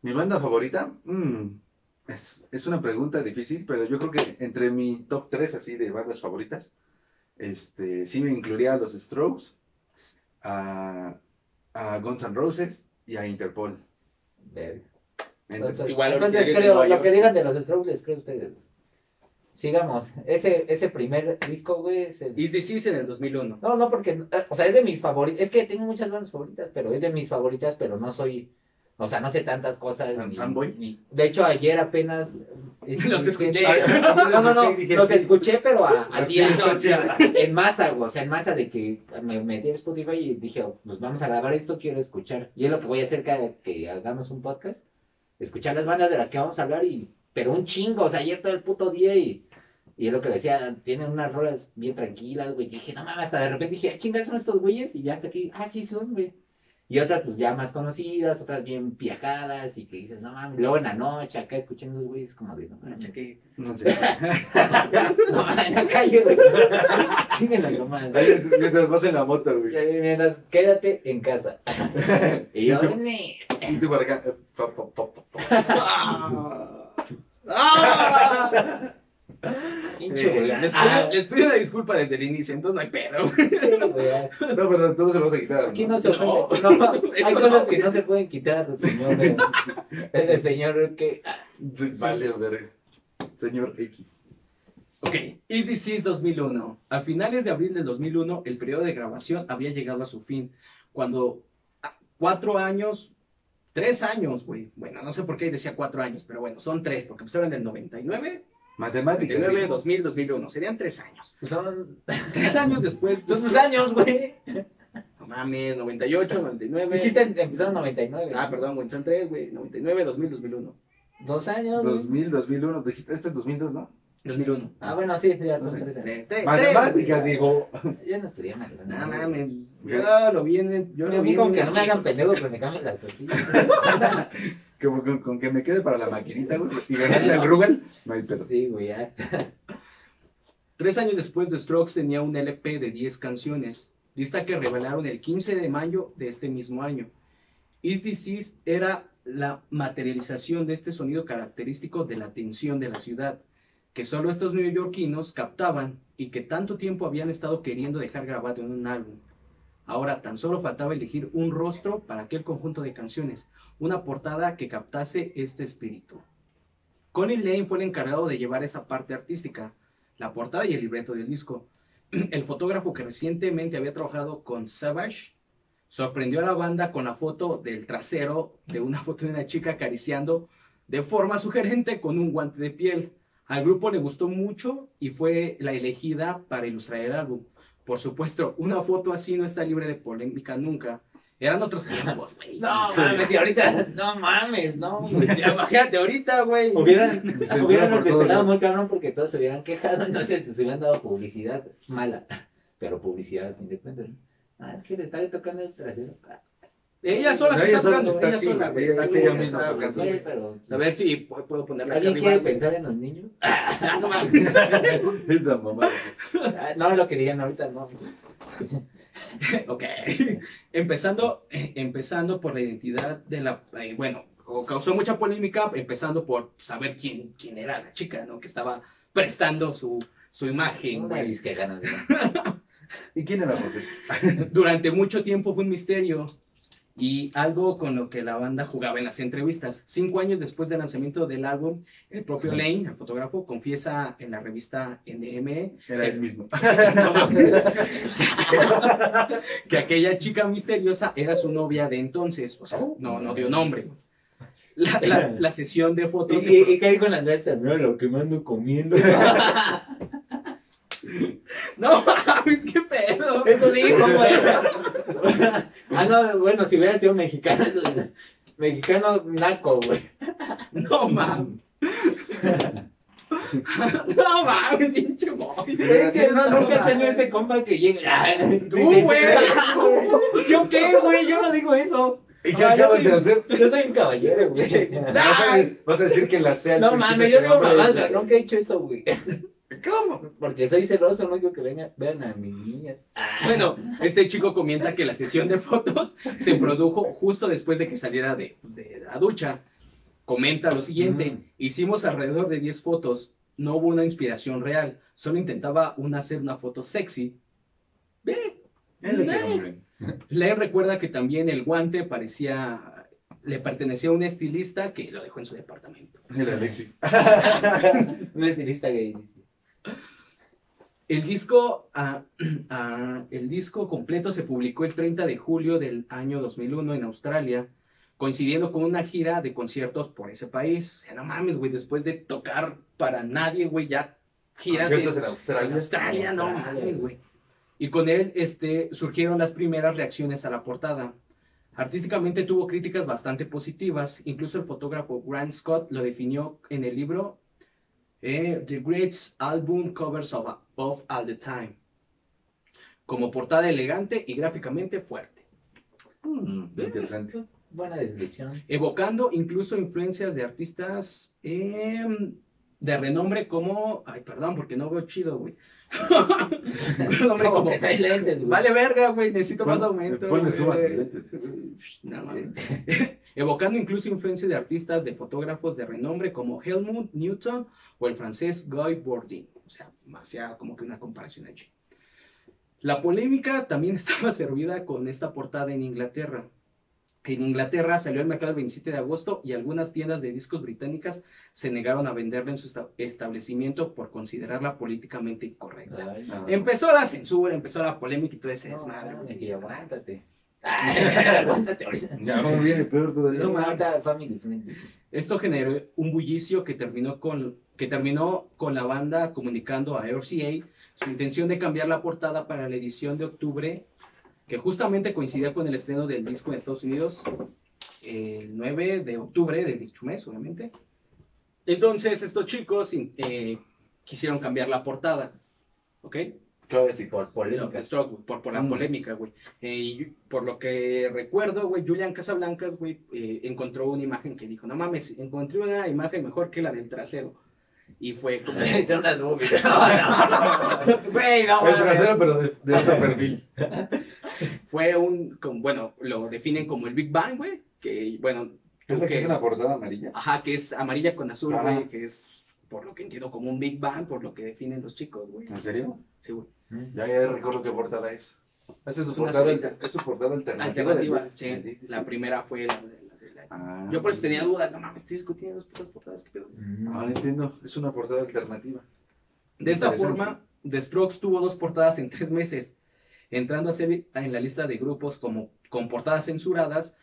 Speaker 2: Mi banda favorita, mm, es, es una pregunta difícil, pero yo creo que entre mi top 3 así de bandas favoritas, este, sí me incluiría a los Strokes, a, a Guns N' Roses y a Interpol.
Speaker 3: Verga.
Speaker 2: Entonces,
Speaker 3: Entonces,
Speaker 1: Igual
Speaker 3: entonces
Speaker 1: originarios de
Speaker 3: creo, lo que digan de los Strokes les creo a ustedes. Sigamos, ese, ese primer disco, güey, es el-
Speaker 1: Is Disease en el 2001.
Speaker 3: No, no, porque, eh, o sea, es de mis favoritas, es que tengo muchas bandas favoritas, pero es de mis favoritas, pero no soy, o sea, no sé tantas cosas.
Speaker 2: ¿Fan-
Speaker 3: ni-
Speaker 2: fanboy?
Speaker 3: ni- de hecho, ayer apenas... es-
Speaker 1: Los escuché.
Speaker 3: No, no, no, los escuché, pero a- así,
Speaker 2: escuché.
Speaker 3: en masa, güey, o sea, en masa de que me metí a Spotify y dije, pues vamos a grabar esto, quiero escuchar. Y es lo que voy a hacer cada que hagamos un podcast. escuchar las bandas de las que vamos a hablar y, pero un chingo, o sea, ayer todo el puto día y, y es lo que decía, tienen unas rolas bien tranquilas, güey, y dije, no mames, hasta de repente dije, ah, chingas, son estos güeyes, y ya hasta aquí, ah, sí son, güey. Y otras, pues, ya más conocidas, otras bien viajadas, y que dices, no mames, luego en la noche, acá escuchando esos güeyes, como de, no mames,
Speaker 1: Cheque.
Speaker 2: No sé.
Speaker 3: no mames, en la calle, güey, madre.
Speaker 2: Mientras vas en la moto, güey.
Speaker 3: Y Mientras, quédate en casa. Y yo.
Speaker 2: Y tú para acá.
Speaker 1: ¡Ah! Les,
Speaker 3: Ah,
Speaker 1: pido, les pido una disculpa desde el inicio, entonces no hay pedo.
Speaker 3: sí, güey.
Speaker 2: No, pero tú no se lo vas a quitar.
Speaker 3: Aquí
Speaker 2: ¿no?
Speaker 3: no se
Speaker 1: No.
Speaker 3: No, hay
Speaker 1: no,
Speaker 3: cosas que
Speaker 1: güey.
Speaker 3: no se pueden quitar, señor. Es el señor que. ah,
Speaker 2: Sí, Vale, ver. Señor X.
Speaker 1: Ok, Is This Is 2001. A finales de abril del 2001, el periodo de grabación había llegado a su fin. Cuando ah, cuatro años, tres años, güey. Bueno, no sé por qué decía cuatro años, pero bueno, son tres, porque empezaron en el 99,
Speaker 2: Matemáticas.
Speaker 1: 99,
Speaker 2: hijo.
Speaker 1: 2000, 2001. Serían tres años.
Speaker 3: Son,
Speaker 1: Tres años después.
Speaker 3: son sus años, güey.
Speaker 1: No mames, 98, 99.
Speaker 3: Dijiste empezaron en 99.
Speaker 1: Ah, perdón, güey, son tres, güey. 99, 2000, 2001.
Speaker 3: Dos años. güey.
Speaker 2: 2000, 2001. Dijiste, este es 2002, ¿no?
Speaker 1: 2001.
Speaker 3: Ah, bueno, sí, ya
Speaker 2: No
Speaker 3: son tres años.
Speaker 1: Tres, tres,
Speaker 2: Matemáticas,
Speaker 1: tres,
Speaker 2: hijo.
Speaker 3: Yo no estudié matemáticas.
Speaker 1: No mames. Yo lo viene. Yo lo vi
Speaker 3: con que no me hagan pendejo, pero me cambien las tortillas.
Speaker 2: Como con, con que me quede para la maquinita, güey. Y ganarle al Rubel. No hay pedo.
Speaker 3: Sí, güey, ya.
Speaker 1: Tres años después, The Strokes tenía un LP de 10 canciones, lista que revelaron el 15 de mayo de este mismo año. Is This Is era la materialización de este sonido característico de la tensión de la ciudad, que solo estos neoyorquinos captaban y que tanto tiempo habían estado queriendo dejar grabado en un álbum. Ahora tan solo faltaba elegir un rostro para aquel conjunto de canciones, una portada que captase este espíritu. Connie Lane fue el encargado de llevar esa parte artística, la portada y el libreto del disco. El fotógrafo que recientemente había trabajado con Savage sorprendió a la banda con la foto del trasero de una foto de una chica acariciando de forma sugerente con un guante de piel. Al grupo le gustó mucho y fue la elegida para ilustrar el álbum. Por supuesto, una foto así no está libre de polémica nunca. Eran otros tiempos, güey.
Speaker 3: No
Speaker 2: Sí.
Speaker 3: mames, y ahorita, no mames, no.
Speaker 1: Imagínate ahorita, güey.
Speaker 3: Hubieran, hubieran
Speaker 2: por todo, ¿no?
Speaker 3: muy cabrón porque todos se hubieran quejado, entonces se hubieran dado publicidad mala. Pero publicidad a fin de cuentas. ¿no? Ah, es que le está tocando el trasero. Ah,
Speaker 1: Ella sola se está tocando,
Speaker 2: está
Speaker 1: ella sola,
Speaker 2: güey, ella misma tocando.
Speaker 1: A ver si puedo puedo ponerla acá
Speaker 3: ¿Alguien quiere pensar en los niños?
Speaker 1: No mames.
Speaker 2: Esa mamá.
Speaker 3: No, lo que dirían ahorita, no.
Speaker 1: ok. Empezando, eh, empezando por la identidad de la. eh, bueno, o causó mucha polémica, empezando por saber quién, quién era la chica, ¿no? Que estaba prestando su, su imagen.
Speaker 3: Una disque ganas de.
Speaker 2: ¿Y quién era José?
Speaker 1: Durante mucho tiempo fue un misterio y algo con lo que la banda jugaba en las entrevistas. Cinco años después del lanzamiento del álbum, el propio Lane, el fotógrafo, confiesa en la revista NME
Speaker 2: Era él mismo.
Speaker 1: que aquella chica misteriosa era su novia de entonces, o sea, no, no dio nombre. La, la- la sesión de
Speaker 3: ¿Y,
Speaker 1: fotos...
Speaker 3: y,
Speaker 1: pro-
Speaker 3: y qué dijo la Andrés? Mira lo que me ando comiendo.
Speaker 1: No mames, qué pedo.
Speaker 3: Eso dijo, güey. ah, no, bueno, si hubiera sido mexicano, eso- mexicano naco, güey.
Speaker 1: No mames. No mames, pinche boy.
Speaker 3: Es que no, nunca he tenido ese compa que llega.
Speaker 1: Tú, güey.
Speaker 3: ¿Yo qué, güey? Yo no digo eso.
Speaker 2: ¿Y qué
Speaker 3: Ah, yo
Speaker 2: acabas
Speaker 3: soy-
Speaker 2: de hacer?
Speaker 3: Yo soy un caballero, güey.
Speaker 2: Vas a, vas a decir que la sea.
Speaker 3: No mames, yo digo pero nunca he hecho eso, güey.
Speaker 2: ¿Cómo?
Speaker 3: Porque soy celoso, no quiero que vengan, vean a mis niñas. Ah.
Speaker 1: Bueno, este chico comenta que la sesión de fotos se produjo justo después de que saliera de, pues, de la ducha. Comenta lo siguiente,
Speaker 3: Mm.
Speaker 1: hicimos alrededor de 10 fotos, no hubo una inspiración real, solo intentaba una, hacer una foto sexy. Ve,
Speaker 2: hombre.
Speaker 1: Len recuerda que también el guante parecía, le pertenecía a un estilista que lo dejó en su departamento.
Speaker 2: El Alexis.
Speaker 3: Un estilista gay.
Speaker 1: El disco, ah, ah, el disco completo se publicó el 30 de julio del año 2001 en Australia, coincidiendo con una gira de conciertos por ese país. O sea, no mames, güey, después de tocar para nadie, güey, ya giras en,
Speaker 2: Conciertos en
Speaker 1: en
Speaker 2: Australia.
Speaker 1: Australia, no
Speaker 3: Australia,
Speaker 1: mames, güey. Y con él este, surgieron las primeras reacciones a la portada. Artísticamente tuvo críticas bastante positivas, incluso el fotógrafo Grant Scott lo definió en el libro eh, The Greatest Album Covers of, of All the Time, como portada elegante y gráficamente fuerte,
Speaker 2: Mm, interesante.
Speaker 3: Buena descripción.
Speaker 1: evocando incluso influencias de artistas em, de renombre como, ay, perdón, porque no veo chido, güey. Renombre
Speaker 3: Como que traes lentes, güey.
Speaker 1: Vale verga, güey, necesito más aumento.
Speaker 2: ponle suma tus lentes.
Speaker 1: No, mames. Evocando incluso influencias de artistas, de fotógrafos de renombre como Helmut Newton o el francés Guy Bourdin. O sea, hacía como que una comparación allí. La polémica también estaba servida con esta portada en Inglaterra. En Inglaterra salió al mercado el 27 de agosto y algunas tiendas de discos británicas se negaron a venderla en su esta- establecimiento por considerarla políticamente incorrecta.
Speaker 3: Ay,
Speaker 2: Ah.
Speaker 1: Empezó la censura, empezó la polémica y todo ese
Speaker 3: no,
Speaker 1: desmadre.
Speaker 3: mames,
Speaker 1: güey.
Speaker 3: Y aguántate. Ay, aguántate ahorita.
Speaker 2: Ya, ¿cómo viene peor todavía?
Speaker 3: No, ahorita Family Friendly.
Speaker 1: Esto generó un bullicio que terminó con, que terminó con la banda comunicando a RCA su intención de cambiar la portada para la edición de octubre, que justamente coincidía con el estreno del disco en Estados Unidos el 9 de octubre de dicho mes, obviamente. Entonces estos chicos eh, quisieron cambiar la portada, ¿ok?
Speaker 2: Claro, sí.
Speaker 3: Por polémica.
Speaker 1: la
Speaker 2: Mm.
Speaker 1: polémica, güey. Eh, y por lo que recuerdo, güey, Julian Casablancas, güey, eh, encontró una imagen que dijo, no mames, encontré una imagen mejor que la del trasero. Y fue como...
Speaker 3: Son unas boobies. No, no. Güey, no,
Speaker 2: El trasero, pero de, de otro perfil.
Speaker 1: fue un, bueno, lo definen como el Big Bang, güey, que, bueno,
Speaker 2: ¿Es la que
Speaker 1: que-
Speaker 2: es una portada amarilla?
Speaker 1: ajá, que es amarilla con azul, güey, que es, por lo que entiendo, como un Big Bang, por lo que definen los chicos, güey.
Speaker 2: ¿En serio?
Speaker 1: Sí, güey.
Speaker 2: Ya, ya recuerdo qué portada es. Esa es su portada,
Speaker 1: solita.
Speaker 2: alter- es su portada alternativa.
Speaker 1: Sí.
Speaker 2: del-
Speaker 1: La primera fue la de la- de la-
Speaker 2: Ah,
Speaker 1: Yo por eso tenía dudas, no mames, estoy discutiendo dos putas portadas, ¿qué pedo?
Speaker 2: Ah, entiendo. Es una portada alternativa.
Speaker 1: De esta forma, The Strokes tuvo dos portadas en tres meses, entrando a ser en la lista de grupos como, con portadas censuradas,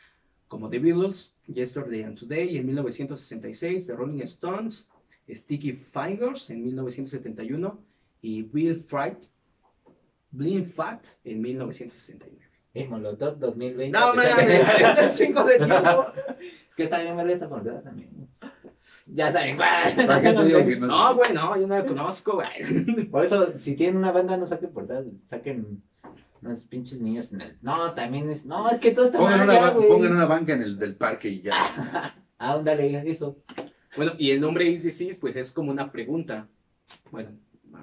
Speaker 1: como The Beatles, Yesterday and Today en 1966, The Rolling Stones, Sticky Fingers en 1971 y Bill Fright, Blind Fat en 1969.
Speaker 3: Y Molotov 2020.
Speaker 1: No mames.
Speaker 3: Es un chingo de tiempo. Es que está bien verga esa portada también. Ya saben.
Speaker 2: ¿Para qué te digo que no?
Speaker 1: No, güey, no, yo no la conozco, güey.
Speaker 3: Por eso, si tienen una banda, no saquen portadas, saquen unas pinches niñas en el. No, también es. No, es que todo está
Speaker 2: Pongan
Speaker 3: mal,
Speaker 2: una,
Speaker 3: ya,
Speaker 2: pongan una banca en el del parque y ya.
Speaker 3: Ah, ándale, eso.
Speaker 1: Bueno, y el nombre Is Disease, pues es como una pregunta. Bueno,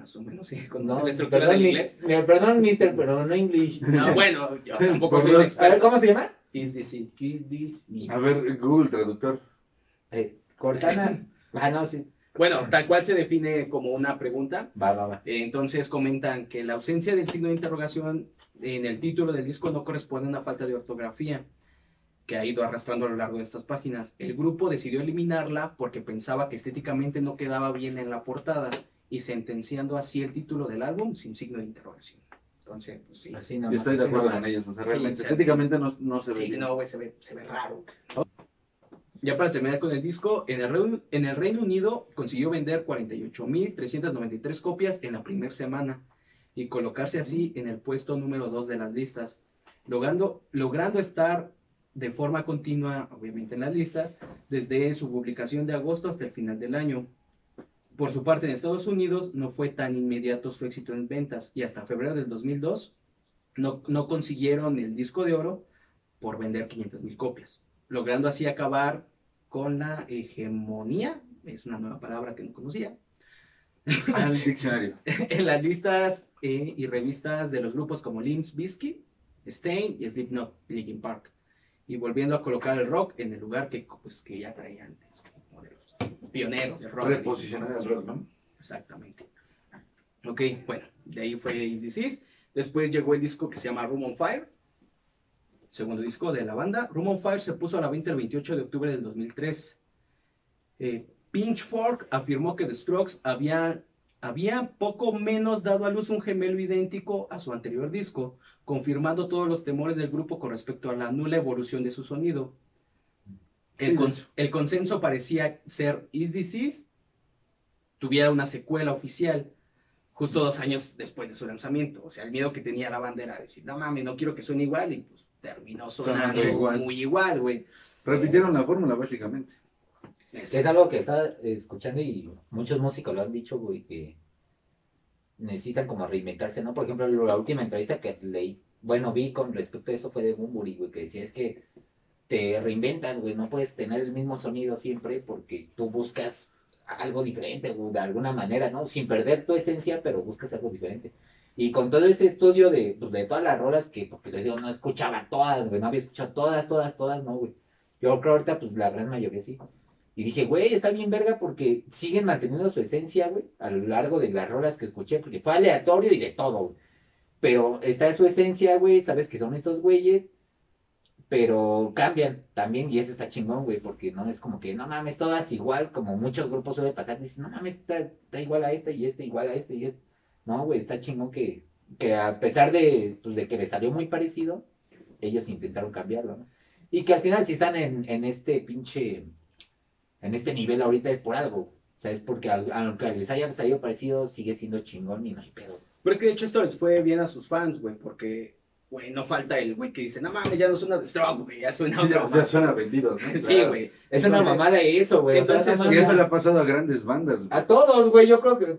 Speaker 1: más o menos, sí, conoce
Speaker 3: No,
Speaker 1: la estructura
Speaker 3: perdón,
Speaker 1: del inglés.
Speaker 3: me- perdón, mister, pero no English.
Speaker 1: No, bueno, yo tampoco
Speaker 2: Por
Speaker 1: soy un
Speaker 2: los-
Speaker 3: A ver,
Speaker 1: experto.
Speaker 3: ¿cómo se llama?
Speaker 1: Is Disease.
Speaker 3: Kiss this me.
Speaker 2: A ver, Google Traductor.
Speaker 3: Eh, Cortana. Ah, no, sí.
Speaker 1: Bueno, tal cual se define como una pregunta.
Speaker 3: Va, va, va.
Speaker 1: Eh, Entonces comentan que la ausencia del signo de interrogación en el título del disco no corresponde a una falta de ortografía que ha ido arrastrando a lo largo de estas páginas. El grupo decidió eliminarla porque pensaba que estéticamente no quedaba bien en la portada y sentenciando así el título del álbum sin signo de interrogación. Entonces, pues sí.
Speaker 3: Así nomás.
Speaker 2: estoy de acuerdo con ellos. O sea,
Speaker 1: Sí,
Speaker 2: realmente,
Speaker 1: sí,
Speaker 2: estéticamente no, no se ve
Speaker 1: Sí,
Speaker 2: bien.
Speaker 1: no, güey, se ve, se ve raro. Ya para terminar con el disco, en el, Reino, en el Reino Unido consiguió vender 48.393 copias en la primera semana y colocarse así en el puesto número 2 de las listas, logrando, logrando estar de forma continua, obviamente en las listas, desde su publicación de agosto hasta el final del año. Por su parte, en Estados Unidos no fue tan inmediato su éxito en ventas y hasta febrero del 2002 no, no consiguieron el disco de oro por vender 500 mil copias, logrando así acabar con la hegemonía, es una nueva palabra que no conocía,
Speaker 2: Al diccionario.
Speaker 1: en las listas eh, y revistas de los grupos como Limp Bizkit, Stain y Slipknot, Linkin Park, y volviendo a colocar el rock en el lugar que, pues, que ya traía antes, de pioneros del rock.
Speaker 2: Reposicionar al rock, ¿no?
Speaker 1: Exactamente. Ok, bueno, de ahí fue Is Disease. Después llegó el disco que se llama Room on Fire, segundo disco de la banda. Room on Fire se puso a la venta el 28 de octubre del 2003. Eh, Pinchfork afirmó que The Strokes había, había poco menos dado a luz un gemelo idéntico a su anterior disco, confirmando todos los temores del grupo con respecto a la nula evolución de su sonido. El,
Speaker 2: Sí,
Speaker 1: cons- el consenso parecía ser Is Disease tuviera una secuela oficial justo dos años después de su lanzamiento. O sea, el miedo que tenía la banda era decir, no mames, no quiero que suene igual y pues terminó
Speaker 2: Sonando
Speaker 1: sonando
Speaker 2: igual.
Speaker 1: muy igual, güey.
Speaker 2: Repitieron la fórmula, básicamente.
Speaker 1: Es-
Speaker 3: Es algo que estaba escuchando y muchos músicos lo han dicho, güey, que necesitan como reinventarse, ¿no? Por ejemplo, la última entrevista que leí, bueno, vi con respecto a eso fue de Bumburi, güey, que decía es que te reinventas, güey, no puedes tener el mismo sonido siempre porque tú buscas algo diferente, güey, de alguna manera, ¿no? Sin perder tu esencia, pero buscas algo diferente. Y con todo ese estudio de, pues, de todas las rolas que, porque les digo, no escuchaba todas, güey, no había escuchado todas, todas, todas, no, güey. Yo creo ahorita, pues, la gran mayoría sí. Y dije, güey, está bien verga porque siguen manteniendo su esencia, güey, a lo largo de las rolas que escuché, porque fue aleatorio y de todo, güey. Pero está su esencia, güey, sabes que son estos güeyes, pero cambian también y eso está chingón, güey, porque no es como que, no mames, todas igual, como muchos grupos suele pasar, dices, no mames, está, igual a este y este, igual a este y este. No, güey, está chingón que, que a pesar de, pues, de que le salió muy parecido, ellos intentaron cambiarlo, ¿no? Y que al final si están en, en este pinche, en este nivel ahorita es por algo, o sea, es porque aunque les haya salido parecido, sigue siendo chingón y no hay pedo.
Speaker 1: Pero es que de hecho esto les fue bien a sus fans, güey, porque, güey, no falta el güey que dice, no mames, ya no suena de Stroke, güey, ya suena
Speaker 2: Ya,
Speaker 1: otra
Speaker 2: o sea, suena vendidos, ¿no?
Speaker 1: Sí, güey.
Speaker 3: Es una mamada eso, güey. o sea,
Speaker 2: Y eso le ha pasado a grandes bandas. güey.
Speaker 3: A todos, güey, yo creo que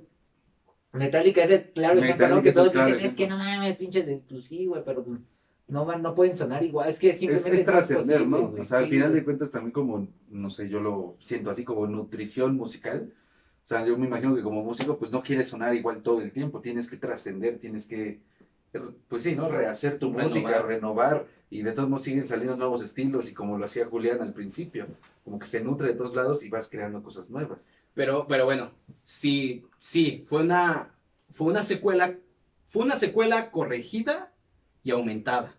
Speaker 3: Metallica es el claro ejemplo, ¿no? Que todos
Speaker 2: claro
Speaker 3: dicen, es que no mames, pinche de pues sí, güey, pero no van, no pueden sonar igual, es que
Speaker 2: Es,
Speaker 3: simplemente
Speaker 2: es trascender, ¿no? O sea, al final de cuentas también como, no sé, yo lo siento así como nutrición musical. O sea, yo me imagino que como músico pues no quieres sonar igual todo el tiempo, tienes que trascender, tienes que, pues sí, ¿no? Rehacer tu
Speaker 1: Renovar.
Speaker 2: música, renovar y de todos modos siguen saliendo nuevos estilos y como lo hacía Julián al principio, como que se nutre de todos lados y vas creando cosas nuevas.
Speaker 1: Pero, pero bueno, sí, sí, fue una, fue una secuela, fue una secuela corregida y aumentada.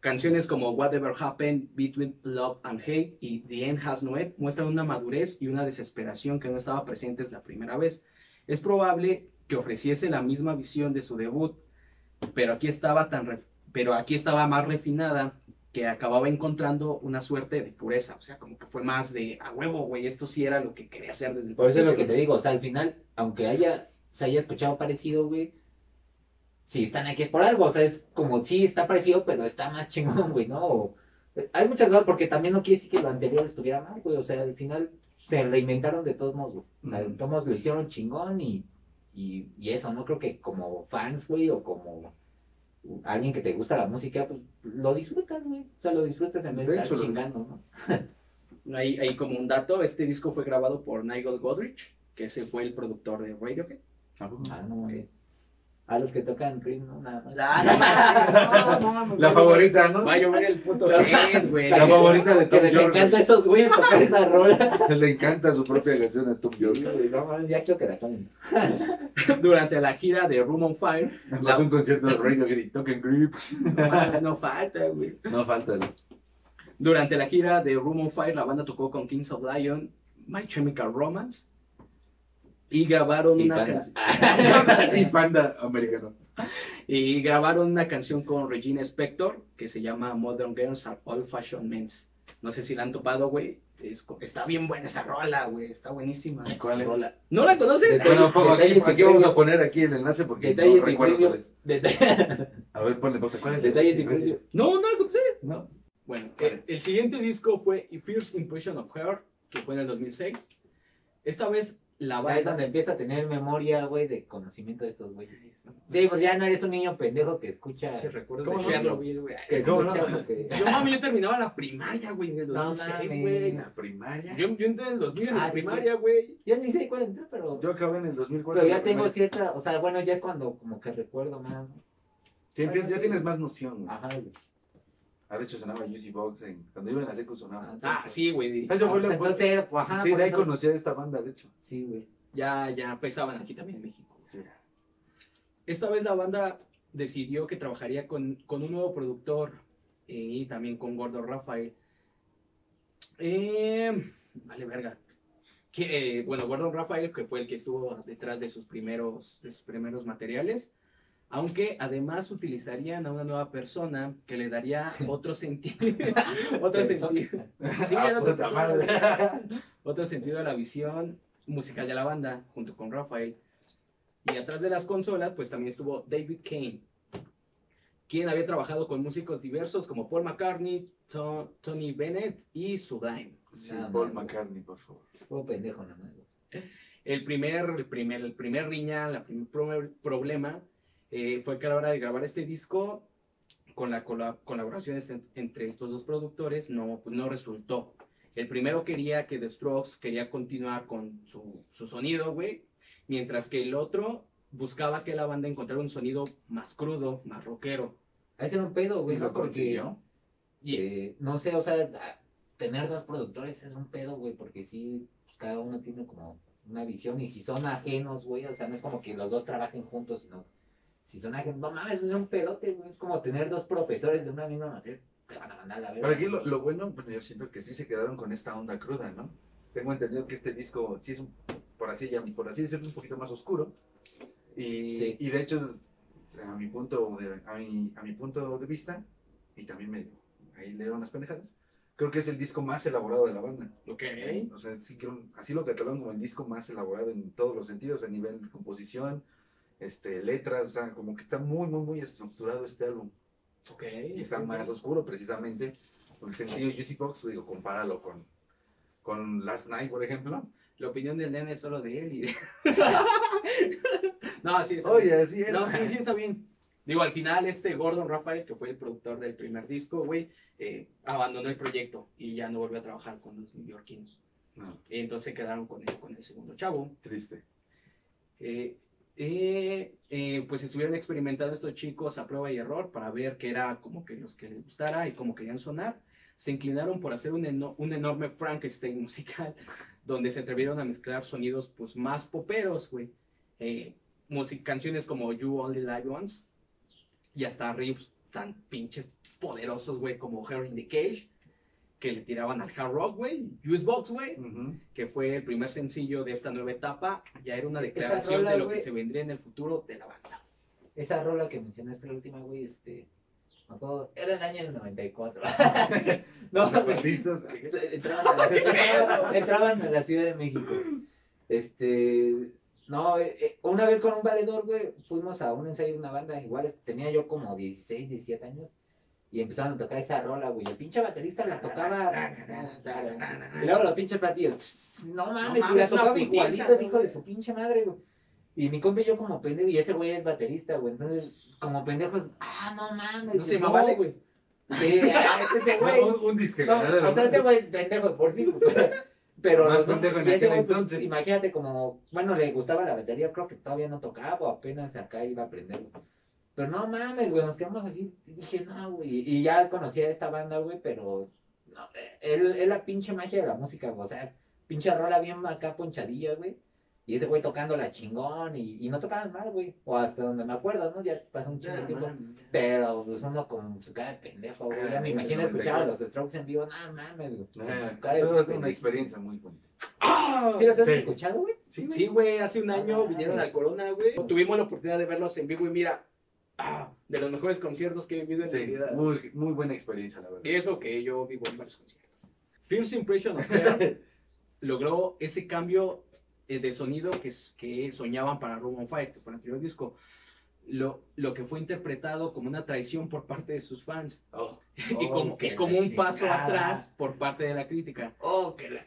Speaker 1: Canciones como Whatever Happened Between Love and Hate y The End Has No End muestran una madurez y una desesperación que no estaba presentes la primera vez. Es probable que ofreciese la misma visión de su debut, pero aquí estaba tan pero aquí estaba más refinada que acababa encontrando una suerte de pureza, o sea, como que fue más de a huevo, güey, esto sí era lo que quería hacer desde el
Speaker 3: Por eso es lo que
Speaker 1: principio".
Speaker 3: te digo, o sea, al final, aunque haya, se haya escuchado parecido, güey, si están aquí es por algo, o sea, es como, sí, está parecido, pero está más chingón, güey, ¿no? O- hay muchas cosas, porque también no quiere decir que lo anterior estuviera mal, güey, o sea, al final se reinventaron de todos modos, güey. O sea, de todos modos lo hicieron chingón y, y, y eso, no creo que como fans, güey, o como alguien que te gusta la música, pues lo disfrutas, güey. O sea, lo disfrutas en vez de,
Speaker 2: De
Speaker 3: estar chingando, ¿no?
Speaker 1: Ahí, ahí como un dato, este disco fue grabado por Nigel Godrich, que ese fue el productor de Radiohead.
Speaker 3: Ah, no, güey. A los que tocan Cream, ¿no? Nada más.
Speaker 2: La favorita, ¿no?
Speaker 1: Va a llover el puto
Speaker 3: La-
Speaker 1: head, güey.
Speaker 2: La favorita de
Speaker 3: Que
Speaker 2: Tom
Speaker 3: les
Speaker 2: York.
Speaker 3: encanta a esos güeyes tocar esa rola.
Speaker 2: Le encanta su propia canción a Tom York.
Speaker 3: No ya quiero que la tomen.
Speaker 1: Durante la gira de Room on Fire,
Speaker 2: Además, un concierto de Radiohead y Token Grip.
Speaker 1: no, mames, no falta, güey.
Speaker 2: No falta. ¿no?
Speaker 1: Durante la gira de Room on Fire, la banda tocó con Kings of Lion, My Chemical Romance, y grabaron
Speaker 3: Y
Speaker 1: una canción.
Speaker 2: y Panda americano.
Speaker 1: Y grabaron una canción con Regina Spector que se llama Modern Girls Are Old Fashioned Men's. No sé si la han topado, güey. Es está bien buena esa rola, güey. Está buenísima.
Speaker 2: ¿Cuál es?
Speaker 1: ¿No la conoces?
Speaker 2: Bueno, aquí,
Speaker 3: detalles
Speaker 2: aquí
Speaker 3: y
Speaker 2: vamos a poner aquí el enlace porque
Speaker 3: Detalles
Speaker 2: no recuerdo cuál es.
Speaker 3: Deta-
Speaker 2: A ver, ponle pausa. ¿Cuál es?
Speaker 3: Detalles precio.
Speaker 1: No, no la conoces.
Speaker 2: No.
Speaker 1: Bueno, el, el siguiente disco fue First Impression of Her, que fue en el 2006. Esta vez la
Speaker 3: Ya es donde empieza a tener memoria, güey, de conocimiento de estos güeyes. Sí, pues ya no eres un niño pendejo que escucha.
Speaker 1: Se recuerda
Speaker 2: ¿Cómo
Speaker 1: de
Speaker 2: no?
Speaker 1: Chernobyl, güey.
Speaker 3: Que
Speaker 2: ¿Cómo no?
Speaker 3: lo que-
Speaker 1: Yo, mami, yo terminaba la primaria, güey, en el
Speaker 3: No
Speaker 1: 2006,
Speaker 3: mames.
Speaker 1: güey.
Speaker 2: ¿En la primaria?
Speaker 1: Yo, yo entré en el 2000 en
Speaker 3: Ah,
Speaker 1: la
Speaker 3: sí,
Speaker 1: primaria, güey.
Speaker 3: Yo ni sé cuál entré, pero.
Speaker 2: Yo acabé en el 2004.
Speaker 3: Pero ya tengo
Speaker 2: primaria.
Speaker 3: cierta. O sea, bueno, ya es cuando como que recuerdo más. ¿no?
Speaker 2: Sí, empiezas- ya
Speaker 3: Sí.
Speaker 2: tienes más noción. güey.
Speaker 3: Ajá, güey.
Speaker 2: Ah, de hecho sonaba Juicy Box en... Cuando iba en la secu sonaba.
Speaker 1: Ah, sí, güey.
Speaker 2: Eso
Speaker 3: Ah,
Speaker 2: fue
Speaker 3: pues
Speaker 2: la-
Speaker 3: entonces, pues, ajá,
Speaker 2: sí,
Speaker 3: por
Speaker 2: de ahí
Speaker 3: eso-
Speaker 2: conocí a esta banda, de hecho.
Speaker 3: Sí, güey.
Speaker 1: Ya, ya pesaban aquí también en México.
Speaker 2: Sí.
Speaker 1: Esta vez la banda decidió que trabajaría con, con un nuevo productor eh, y también con Gordo Rafael. Eh, vale, verga. Que, eh, bueno, Gordon Rafael, que fue el que estuvo detrás de sus primeros, de sus primeros materiales, aunque además utilizarían a una nueva persona que le daría otro sentido, otro sentido, Sí,
Speaker 2: Ah,
Speaker 1: otra persona,
Speaker 2: madre.
Speaker 1: otro sentido a la visión musical de la banda, junto con Rafael. Y atrás de las consolas, pues también estuvo David Kane, quien había trabajado con músicos diversos como Paul McCartney, To- Tony Bennett y Sublime.
Speaker 2: Sí,
Speaker 3: Nada
Speaker 2: Paul
Speaker 3: más.
Speaker 2: McCartney, por favor.
Speaker 3: Puro pendejo nada más.
Speaker 1: El primer, el primer, el primer riña, el primer pro- problema eh, fue que a la hora de grabar este disco, con la cola- colaboración este- entre estos dos productores, no, pues no resultó. El primero quería que The Strokes quería continuar con su, su sonido, güey, mientras que el otro buscaba que la banda encontrara un sonido más crudo, más rockero.
Speaker 3: Ahí se un pedo, güey,
Speaker 2: ¿Y
Speaker 3: ¿no?
Speaker 2: lo
Speaker 3: Porque,
Speaker 2: consiguió?
Speaker 1: Y
Speaker 3: eh, no sé, o sea, tener dos productores es un pedo, güey, porque sí, pues, cada uno tiene como una visión y si son ajenos, güey, o sea, no es como que los dos trabajen juntos, sino si son no mames, es un pedote, güey, es como tener dos profesores de una misma materia, te van a mandar a la verga.
Speaker 2: Pero aquí lo, lo bueno, bueno, yo siento que sí se quedaron con esta onda cruda, ¿no? Tengo entendido que este disco sí es, un, por, así, llam- por así decirlo, un poquito más oscuro. Y,
Speaker 3: Sí.
Speaker 2: y de hecho, a mi, punto de, a, mi, a mi punto de vista, y también me, ahí leo unas pendejadas, creo que es el disco más elaborado de la banda.
Speaker 1: Ok.
Speaker 2: O sea, sí creo, así lo catalogan como el disco más elaborado en todos los sentidos, a nivel de composición, este, letras, o sea, como que está muy, muy, muy estructurado este álbum.
Speaker 1: Ok.
Speaker 2: Y está más oscuro precisamente. El sencillo Juicy Box, digo, compáralo con, con Last Night, por ejemplo.
Speaker 1: La opinión del nene es solo de él y de... no, sí, está bien.
Speaker 2: Oye, así era.
Speaker 1: No, sí, sí, está bien. Digo, al final, este Gordon Rafael, que fue el productor del primer disco, güey, eh, abandonó el proyecto y ya no volvió a trabajar con los neoyorquinos.
Speaker 2: No,
Speaker 1: Y entonces se quedaron con el, con el segundo chavo.
Speaker 2: triste.
Speaker 1: Eh, eh, eh, pues estuvieron experimentando estos chicos a prueba y error para ver qué era como que los que les gustara y cómo querían sonar. Se inclinaron por hacer un, eno- un enorme Frankenstein musical, donde se atrevieron a mezclar sonidos pues más poperos, güey. Eh, canciones como You Only Live Once y hasta riffs tan pinches poderosos, güey, como Harry in the Cage, que le tiraban al hard rock, güey. Juice Box, güey
Speaker 2: Ujú.
Speaker 1: que fue el primer sencillo de esta nueva etapa, ya era una declaración
Speaker 3: rola,
Speaker 1: de lo que se vendría en el futuro de la banda.
Speaker 3: Esa rola que mencionaste la última, güey, este, me acuerdo, era el año del 94. no,
Speaker 2: Los zapatistas.
Speaker 3: entraban a, la, entraban a la Ciudad de México. Este, no, eh, eh, una vez con un valedor, güey, fuimos a un ensayo de una banda, igual tenía yo como 16, 17 años, y empezaron a tocar esa rola, güey, el pinche baterista la tocaba, y luego los pinches platillos, no mames,
Speaker 1: No
Speaker 3: la tocaba igualito hijo de su pinche madre, güey. Y mi compa y yo como pendejo, y ese güey es baterista, güey, entonces, como pendejos, ah, no mames,
Speaker 1: ¿No se llamaba Alex?
Speaker 3: güey. Sí, ah, es ese güey.
Speaker 2: un, un disque
Speaker 3: No, o sea, ese güey es pendejo de por sí, pero
Speaker 2: Más pendejo en aquel
Speaker 3: pues,
Speaker 2: entonces.
Speaker 3: imagínate como, bueno, le gustaba la batería, creo que todavía no tocaba o apenas acá iba a aprender. güey. Pero no mames, güey, nos quedamos así, y dije, no, güey, y ya conocía a esta banda, güey, pero no, él, él la pinche magia de la música, güey, o sea, pinche rola bien acá ponchadilla, güey. Y ese güey tocando la chingón y, y no tocaban mal, güey. O hasta donde me acuerdo, ¿no? Ya pasó un chingo de tiempo. Pero pues uno con su cara de pendejo, güey. Ya me
Speaker 2: Ah,
Speaker 3: imagino
Speaker 2: no,
Speaker 3: escuchar a los Strokes en vivo. No mames, güey.
Speaker 2: Eh, Eso es una experiencia muy bonita.
Speaker 3: ¿Sí los has
Speaker 1: Sí.
Speaker 3: escuchado, güey?
Speaker 2: Sí,
Speaker 1: Sí, güey, hace un año
Speaker 3: Ah,
Speaker 1: vinieron al
Speaker 3: es-
Speaker 1: Corona, güey. Tuvimos la oportunidad de verlos en vivo y mira, ah, de los mejores conciertos que he vivido en
Speaker 2: Sí,
Speaker 1: mi vida.
Speaker 2: muy, muy buena experiencia, la verdad.
Speaker 1: Y eso que yo vivo en varios conciertos. First Impression of Fear logró ese cambio eh, de sonido que, que soñaban para Room on Fire, que fue el anterior disco. Lo, lo que fue interpretado como una traición por parte de sus fans
Speaker 2: Oh,
Speaker 1: y
Speaker 3: Oh,
Speaker 1: como,
Speaker 3: que
Speaker 1: y como un paso atrás por parte de la crítica.
Speaker 3: Oh, que la...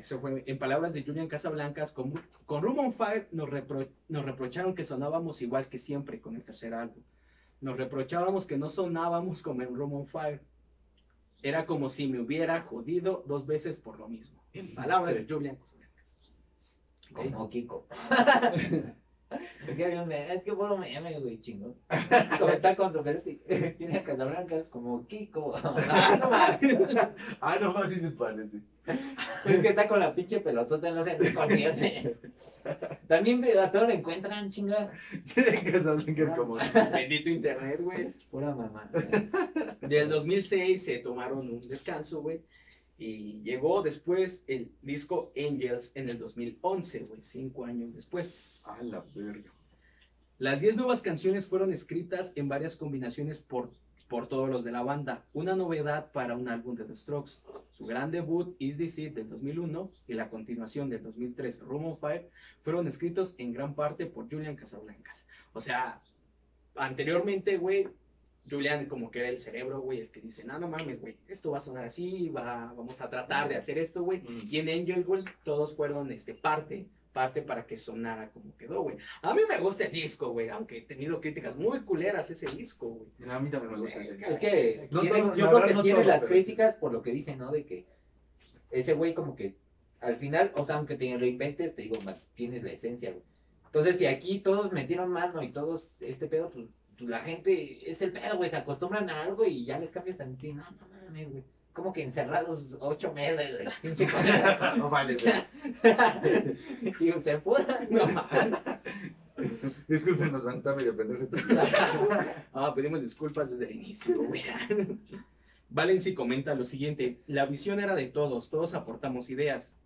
Speaker 1: Eso fue, en palabras de Julian Casablancas, con, con Room on Fire nos, repro- nos reprocharon que sonábamos igual que siempre con el tercer álbum. Nos reprochábamos que no sonábamos como en Room on Fire. Era como si me hubiera jodido dos veces por lo mismo. En palabras
Speaker 2: Sí.
Speaker 1: de Julian Casablancas.
Speaker 3: Como Kiko. es que había un meme, es que fue un meme, güey, chingón. Como está con su Ferretti. Tiene Casablancas como Kiko.
Speaker 1: Ah, no mames.
Speaker 2: Ah, no más sí se parece.
Speaker 3: es que está con la pinche pelotota, no sé en qué concierto. También a todos lo encuentran, chinga.
Speaker 2: que saben que es como.
Speaker 1: Bendito internet, güey.
Speaker 3: Pura mamá.
Speaker 1: Del 2006 se tomaron un descanso, güey. Y llegó después el disco Angels en el 2011, güey, cinco años después.
Speaker 2: A la verga.
Speaker 1: Las 10 nuevas canciones fueron escritas en varias combinaciones por, por todos los de la banda. Una novedad para un álbum de The Strokes. Su gran debut, Is This It, del 2001, y la continuación del 2003, Room on Fire, fueron escritos en gran parte por Julian Casablancas. O sea, anteriormente, güey, Julian como que era el cerebro, güey, el que dice, no, no mames, güey, esto va a sonar así, va, vamos a tratar de hacer esto, güey.
Speaker 2: Mm.
Speaker 1: Y en Angel Wolf todos fueron este, parte, parte para que sonara como quedó, güey. A mí me gusta el disco, güey, aunque he tenido críticas muy culeras ese disco, güey.
Speaker 2: A mí también me gusta ese.
Speaker 3: Es que
Speaker 2: No
Speaker 3: tiene-
Speaker 2: todo,
Speaker 3: yo creo que
Speaker 2: no
Speaker 3: tiene
Speaker 2: todo,
Speaker 3: las
Speaker 2: pero-
Speaker 3: críticas por lo que dice, ¿no? De que ese güey como que al final, o sea, aunque te reinventes, te digo, tienes la esencia, güey. Entonces, si aquí todos metieron mano y todos este pedo, pues, pues, la gente es el pedo, güey, se acostumbran a algo y ya les cambias a ti. No, no mames, güey. Como que encerrados ocho meses, güey. Pinche.
Speaker 2: No vale, güey.
Speaker 3: Digo, se pueda. No mames.
Speaker 2: Disculpen, nos van a estar medio pendejos.
Speaker 1: Ah, pedimos disculpas desde el inicio, güey. Valency comenta lo siguiente, la visión era de todos, todos aportamos ideas,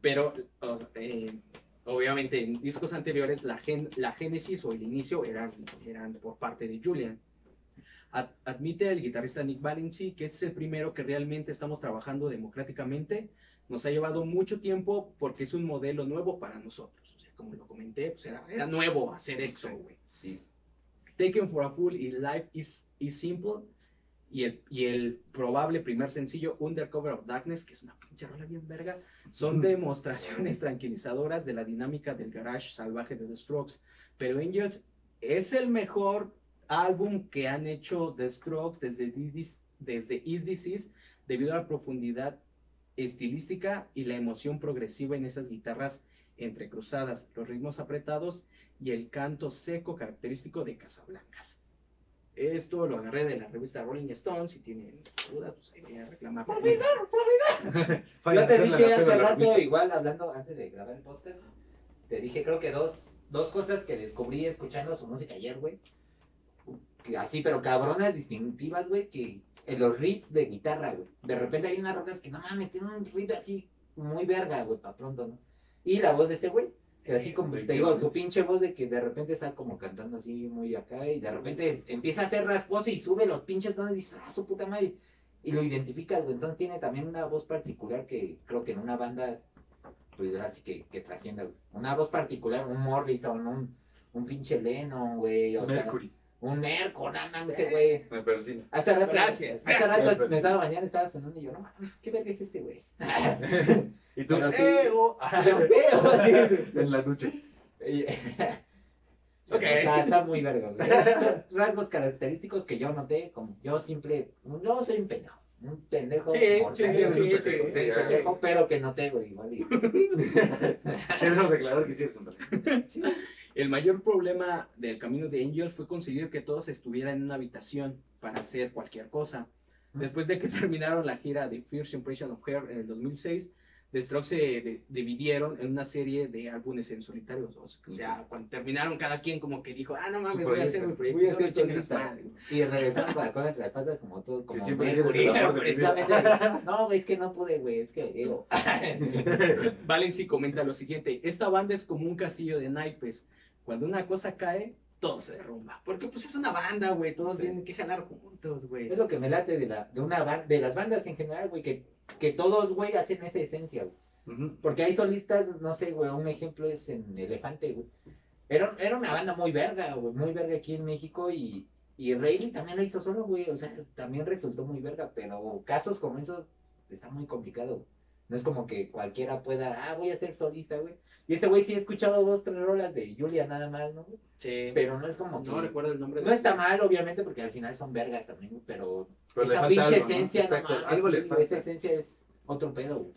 Speaker 1: pero o sea, eh, obviamente en discos anteriores la, gen- la génesis o el inicio eran, eran por parte de Julian. Ad- admite el guitarrista Nick Valency que este es el primero que realmente estamos trabajando democráticamente. Nos ha llevado mucho tiempo porque es un modelo nuevo para nosotros. O sea, como lo comenté, pues era, era nuevo hacer esto, güey.
Speaker 3: Sí.
Speaker 1: Taken for a Fool y Life is, is Simple. Y el, y el probable primer sencillo, Undercover of Darkness, que es una pinche rola bien verga, son demostraciones tranquilizadoras de la dinámica del garage salvaje de The Strokes. Pero Angels es el mejor álbum que han hecho The Strokes desde, desde Is Disease debido a la profundidad estilística y la emoción progresiva en esas guitarras entrecruzadas, los ritmos apretados y el canto seco característico de Casablancas. Esto lo agarré de la revista Rolling Stone. Si tienen duda, pues ahí voy a reclamar.
Speaker 3: Profesor, profesor. Yo te dije hace rato, igual hablando antes de grabar el podcast, te dije creo que dos, dos cosas que descubrí escuchando su música ayer, güey. Así, pero cabronas distintivas, güey, que en los riffs de guitarra, güey. De repente hay unas rolas que no mames, tiene un riff así muy verga, güey, para pronto, ¿no? Y la voz de ese güey, así como te digo, su pinche voz de que de repente está como cantando así muy acá y de repente empieza a hacer rasposo y sube los pinches tonos y dices, ah, su puta madre. Y lo identificas, güey. Entonces tiene también una voz particular que creo que en una banda, pues así que, que trascienda. Una voz particular, un Morrison, un, un pinche Lennon, güey. O sea,
Speaker 2: Mercury.
Speaker 3: un Merco, nada más ese güey.
Speaker 2: Me persino.
Speaker 3: Hasta rato,
Speaker 1: Gracias,
Speaker 3: Hasta rato me estaba bañando, estaba sonando y yo, no mames, ¿qué verga es este güey?
Speaker 2: Y tú,
Speaker 3: Pero sí. Yo veo, así.
Speaker 2: En la ducha.
Speaker 1: Ok.
Speaker 3: Está, está muy verga, Rasgos característicos que yo noté, como yo simple, yo soy un pendejo. Un pendejo.
Speaker 1: Sí,
Speaker 3: mortal,
Speaker 1: sí, sí,
Speaker 3: un
Speaker 1: sí,
Speaker 3: pendejo,
Speaker 1: sí,
Speaker 2: ya.
Speaker 3: pendejo, pero que noté, güey, igual. y-
Speaker 2: aclarar que sí eres un pendejo.
Speaker 3: Sí.
Speaker 1: El mayor problema del camino de Angels fue conseguir que todos estuvieran en una habitación para hacer cualquier cosa. Después de que terminaron la gira de First Impression of Her en el 2006, The Strokes se de- dividieron en una serie de álbumes en solitario. O sea, cuando terminaron cada quien como que dijo, ah, no mames, voy a hacer mi
Speaker 2: proyecto.
Speaker 3: Voy a hacer
Speaker 1: a su
Speaker 3: solista.
Speaker 1: madre".
Speaker 3: Y regresamos con la cola entre las patas como todo, como
Speaker 2: siempre de
Speaker 3: precisamente. No, güey, es que no pude, güey, es que digo.
Speaker 1: Valency comenta lo siguiente, esta banda es como un castillo de naipes. Cuando una cosa cae, todo se derrumba. Porque pues es una banda, güey, todos
Speaker 2: Sí.
Speaker 1: tienen que jalar juntos, güey.
Speaker 3: Es lo que me late de, la, de, una de las bandas en general, güey, que, que todos, güey, hacen esa esencia, güey. Porque hay solistas, no sé, güey, un ejemplo es en Elefante, güey. Era, era una banda muy verga, güey, muy verga aquí en México y, y Rayleigh también la hizo solo, güey, o sea, también resultó muy verga, pero casos como esos está muy complicado. güey. No es como que cualquiera pueda, ah, voy a ser solista, güey. Y ese güey sí he escuchado dos, tres rolas de Julia nada más, ¿no? güey?
Speaker 1: Sí.
Speaker 3: Pero no es como que...
Speaker 1: no recuerdo el nombre.
Speaker 3: No
Speaker 1: de-
Speaker 3: está mal, obviamente, porque al final son vergas también, güey, pero,
Speaker 2: Pero
Speaker 3: esa
Speaker 2: falta
Speaker 3: pinche
Speaker 2: algo, ¿no?
Speaker 3: esencia, no,
Speaker 2: Exacto, algo le
Speaker 3: güey, esa
Speaker 2: falta.
Speaker 3: esencia es otro pedo, güey.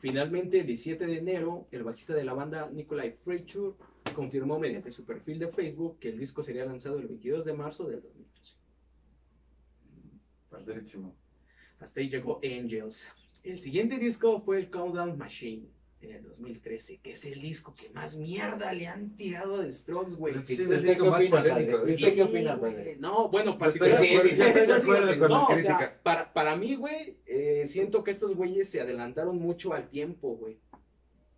Speaker 1: Finalmente, el 17 de enero, el bajista de la banda, Nikolai Freitur, confirmó mediante su perfil de Facebook que el disco sería lanzado el 22 de marzo del 2013.
Speaker 2: Padrísimo.
Speaker 1: Hasta ahí llegó Angels. El siguiente disco fue el Countdown Machine en el 2013, que es el disco que más mierda le han tirado a The Strokes, güey.
Speaker 2: Sí,
Speaker 3: ¿Usted
Speaker 2: es el disco más polémico. Sí,
Speaker 3: ¿Usted qué opina,
Speaker 1: güey. No, bueno,
Speaker 2: de de
Speaker 1: para, para mí, güey, eh, siento que estos güeyes se adelantaron mucho al tiempo, güey.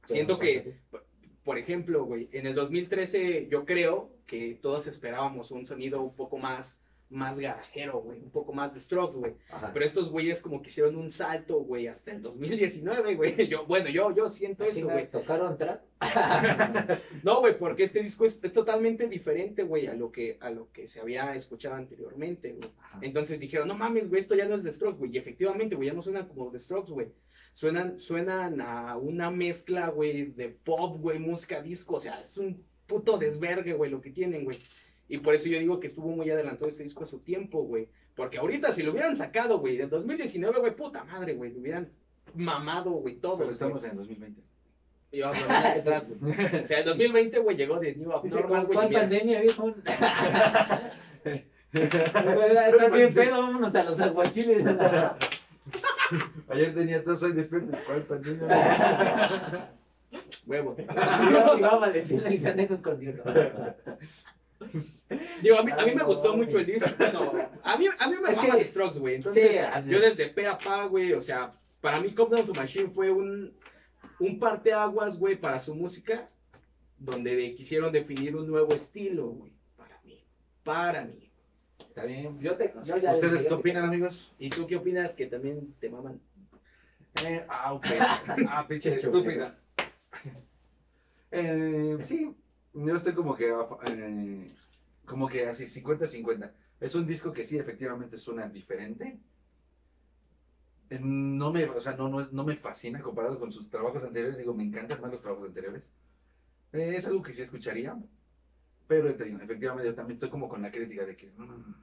Speaker 1: Siento que, por ejemplo, güey, en el 2013 yo creo que todos esperábamos un sonido un poco más, más garajero, güey, un poco más de Strokes, güey. Pero estos güeyes como que hicieron un salto, güey, hasta el 2019, güey. Yo, bueno, yo, yo siento eso, güey.
Speaker 3: ¿Tocaron trap?
Speaker 1: No, güey, porque este disco es, es totalmente diferente, güey, a lo que a lo que se había escuchado anteriormente, güey. Entonces dijeron, no mames, güey, esto ya no es de Strokes, güey. Y efectivamente, güey, ya no suenan como de Strokes, güey. Suenan, suenan a una mezcla, güey, de pop, güey, música disco. O sea, es un puto desvergue, güey, lo que tienen, güey. Y por eso yo digo que estuvo muy adelantado este disco a su tiempo, güey. Porque ahorita, si lo hubieran sacado, güey, en 2019, güey, puta madre, güey, lo hubieran mamado, güey, todo.
Speaker 2: Pero
Speaker 1: güey.
Speaker 2: estamos en 2020.
Speaker 1: Y yo, nada detrás, güey. O sea, el 2020, güey, llegó de New Abnormal,
Speaker 3: ¿con
Speaker 1: güey.
Speaker 3: cuál pandemia, viejo? Estás bien pedo, vámonos a los aguachiles.
Speaker 2: Ayer tenía tos, hoy despierto. ¿Cuál pandemia?
Speaker 1: Huevo.
Speaker 3: Yo iba a Valentín Elizalde con Dios.
Speaker 1: Digo, a mí, a mí me gustó mucho el disco. Bueno, a mí, a mí me
Speaker 3: que-
Speaker 1: The Strokes, güey. Entonces,
Speaker 3: Sí,
Speaker 1: yo desde pe a pa, güey, o sea, para mí Come Down to Machine fue un, un parteaguas, güey, para su música, donde de- quisieron definir un nuevo estilo, güey. Para mí. Para mí.
Speaker 3: Está bien, yo te. yo ya
Speaker 2: ¿Ustedes qué opinan, amigos?
Speaker 1: ¿Y tú qué opinas que también te maman?
Speaker 2: Eh, ah, ok. Ah, pinche estúpida. Eh, sí, yo estoy como que, eh, como que así, 50-50. Es un disco que sí, efectivamente suena diferente. Eh, No me, o sea, no, no, es- no me fascina comparado con sus trabajos anteriores. Digo, me encantan más los trabajos anteriores. Eh, es algo que sí escucharía. Pero te digo, efectivamente yo también estoy como con la crítica de que mm,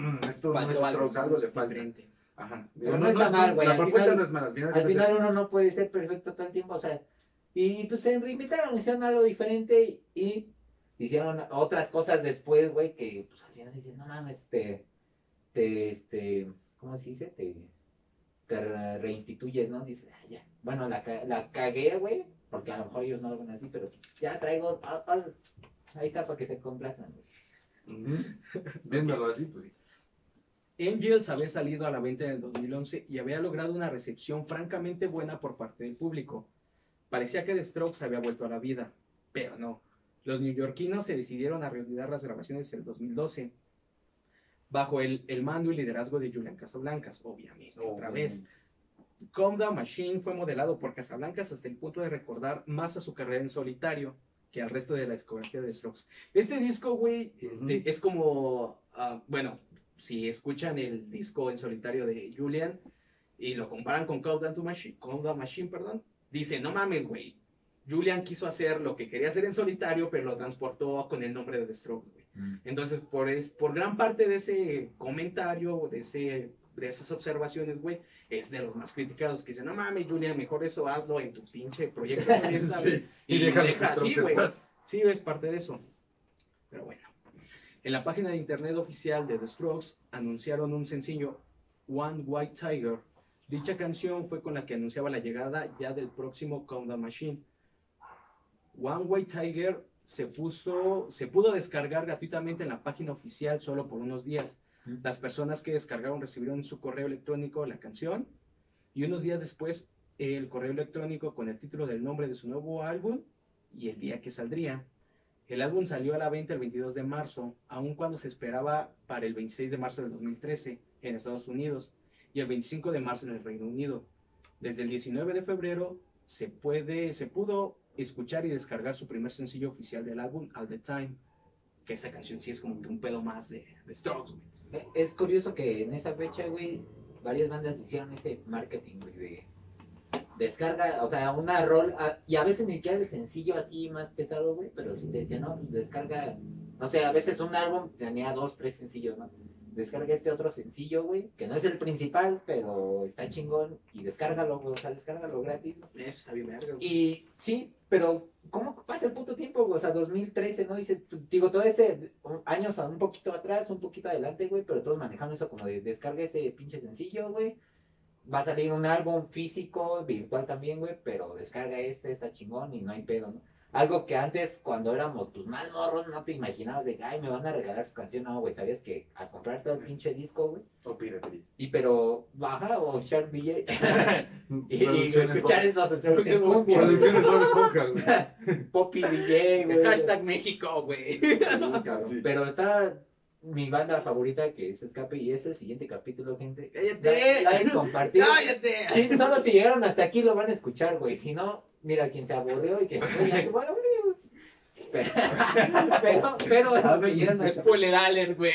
Speaker 2: mm, esto no es
Speaker 1: Faltó
Speaker 2: Strokes, algo le falta.
Speaker 1: diferente.
Speaker 2: Ajá.
Speaker 3: Pero
Speaker 2: Digo,
Speaker 3: no está mal, güey,
Speaker 2: La propuesta
Speaker 3: final-
Speaker 2: no es mala. Al final,
Speaker 3: Al final uno no puede ser perfecto todo el tiempo, o sea, y pues se reinventaron, hicieron algo diferente y hicieron otras cosas después, güey, que pues al final dicen, no mames, te, te, este, ¿cómo se dice? Te, te re- reinstituyes, ¿no? Dices, ah, ya, bueno, la, la cagué, güey, porque a lo mejor ellos no lo ven así, pero ya traigo, ah, ah, ahí está para que se complazcan, güey.
Speaker 2: Viéndolo así, pues sí.
Speaker 1: Angels había salido a la venta en el 2011 y había logrado una recepción francamente buena por parte del público. Parecía que The Strokes había vuelto a la vida, pero no. Los neoyorquinos se decidieron a reanudar las grabaciones en el 2012, bajo el, el mando y liderazgo de Julian Casablancas, obviamente, otra vez. Come Down Machine fue modelado por Casablancas hasta el punto de recordar más a su carrera en solitario que al resto de la discografía de The Strokes. Este disco, güey, este, es como, ah, bueno, si escuchan el disco en solitario de Julian y lo comparan con Come to Machine, Come Machine, perdón, dicen, no mames, güey. Julian quiso hacer lo que quería hacer en solitario, pero lo transportó con el nombre de The Strokes, güey. Entonces, por, es, por gran parte de ese comentario, de, ese, de esas observaciones, güey, es de los más criticados que dicen, no mames, Julian, mejor eso hazlo en tu pinche proyecto. solista, güey".
Speaker 2: Sí.
Speaker 1: Y
Speaker 2: Y deja
Speaker 1: así, güey. Sí, es parte de eso. Pero bueno. En la página de internet oficial de The Strokes anunciaron un sencillo, One White Tiger. Dicha canción fue con la que anunciaba la llegada ya del próximo Countdown Machine. One White Tiger se puso, se pudo descargar gratuitamente en la página oficial solo por unos días. Las personas que descargaron recibieron en su correo electrónico la canción y unos días después el correo electrónico con el título del nombre de su nuevo álbum y el día que saldría. El álbum salió a la venta el 22 de marzo, aun cuando se esperaba para el 26 de marzo del 2013 en Estados Unidos y el 25 de marzo en el Reino Unido. Desde el 19 de febrero se, puede, se pudo escuchar y descargar su primer sencillo oficial del álbum, All the Time, que esa canción sí es como que un pedo más de, de Strokes. güey.
Speaker 3: Eh, Es curioso que en esa fecha, güey, varias bandas hicieron ese marketing, güey, de descarga, o sea, una rol, a- y a veces ni siquiera el sencillo así más pesado, güey, pero si te decían, no, pues descarga, no sé, a veces un álbum tenía dos, tres sencillos, ¿no? Descarga este otro sencillo, güey, que no es el principal, pero está chingón, y descárgalo, güey, o sea, descárgalo gratis.
Speaker 1: Eso está bien verga, güey.
Speaker 3: Y sí, pero ¿cómo pasa el puto tiempo, güey? O sea, 2013, ¿no? Dice, digo, todo ese años un poquito atrás, un poquito adelante, güey, pero todos manejando eso como de descarga ese pinche sencillo, güey. Va a salir un álbum físico, virtual también, güey, pero descarga este, está chingón y no hay pedo, ¿no? Algo que antes, cuando éramos pues más morros, no te imaginabas de, ay, me van a regalar su canción, no, güey, sabías que a comprar todo el pinche disco, güey.
Speaker 2: O piratería.
Speaker 3: Y pero, baja o Shark DJ. y, escuchar estos
Speaker 1: Producciones.
Speaker 2: Producciones Bob Esponja, güey.
Speaker 3: Poppy DJ, güey.
Speaker 1: Hashtag México, güey.
Speaker 3: Sí, cabrón.
Speaker 2: Sí.
Speaker 3: Pero está. mi banda favorita que es Escape y es el siguiente capítulo, gente.
Speaker 1: ¡Cállate!
Speaker 3: La- like, compartir.
Speaker 1: ¡Cállate!
Speaker 3: Sí, solo si llegaron hasta aquí lo van a escuchar, güey. Si no, mira, quien se aburrió y que ya la güey. Pero, pero, pero,
Speaker 2: A ver,
Speaker 3: si llegaron hasta-
Speaker 1: Spoiler alert, güey.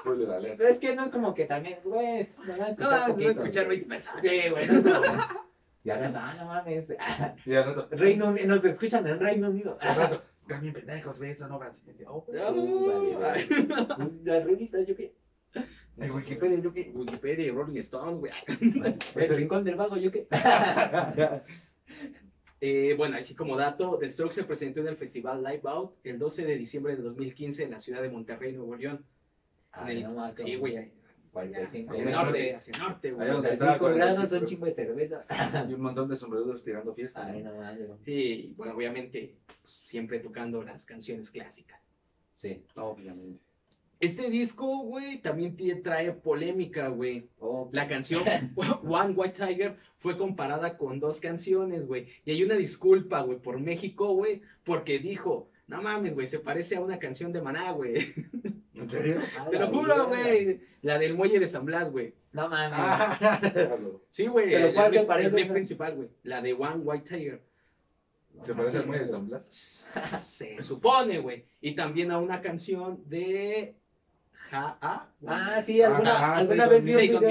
Speaker 2: Spoiler alert.
Speaker 3: es que no es como que también, güey, me van a
Speaker 1: No, no
Speaker 3: poquito,
Speaker 1: escuchar
Speaker 3: güey.
Speaker 1: 20 personas.
Speaker 3: Sí, güey, no, no, güey. Y ahora, no, no mames.
Speaker 2: Y al rato,
Speaker 3: Reino Unido, nos escuchan en Reino Unido.
Speaker 2: al rato, también pendejos, güey, eso no va así. Oh,
Speaker 3: Uh, vale, vale. Pues, Las revistas, yo qué.
Speaker 2: En Wikipedia, yo qué.
Speaker 1: Wikipedia y Rolling Stone, güey.
Speaker 3: El rincón del vago, yo qué.
Speaker 1: Eh, bueno, así como dato, The Strokes se presentó en el festival Live Out el 12 de diciembre de 2015 en la ciudad de Monterrey, Nuevo León.
Speaker 3: Ay,
Speaker 1: el-
Speaker 3: no,
Speaker 1: sí, güey, ahí-
Speaker 3: 45
Speaker 1: hacia el norte, hacia el norte, güey.
Speaker 2: Ahí donde está
Speaker 3: 45 grados,
Speaker 2: 45.
Speaker 3: un chingo de cerveza.
Speaker 2: Y un montón de sombreros tirando fiesta.
Speaker 3: Ay, no mames.
Speaker 1: Sí, bueno, obviamente, pues, siempre tocando las canciones clásicas.
Speaker 3: Sí.
Speaker 2: Obviamente.
Speaker 1: Este disco, güey, también trae polémica, güey.
Speaker 3: Oh,
Speaker 1: La canción One White Tiger fue comparada con dos canciones, güey. Y hay una disculpa, güey, por México, güey, porque dijo, no mames, güey, se parece a una canción de Maná, güey.
Speaker 2: ¿En serio?
Speaker 1: Te
Speaker 3: la
Speaker 1: lo juro,
Speaker 3: verga.
Speaker 1: güey. La del muelle de San Blas, güey.
Speaker 3: No mames.
Speaker 2: Ah,
Speaker 1: Sí, güey.
Speaker 3: ¿Pero
Speaker 1: el
Speaker 3: cuál se parece, güey?
Speaker 1: principal, güey. La de One White Tiger.
Speaker 2: ¿Se parece al muelle de San Blas?
Speaker 1: Se supone, güey. Y también a una canción de Ja-A. güey.
Speaker 3: Ah, sí, alguna,
Speaker 2: Ajá,
Speaker 3: alguna
Speaker 2: sí,
Speaker 3: vez vi un video,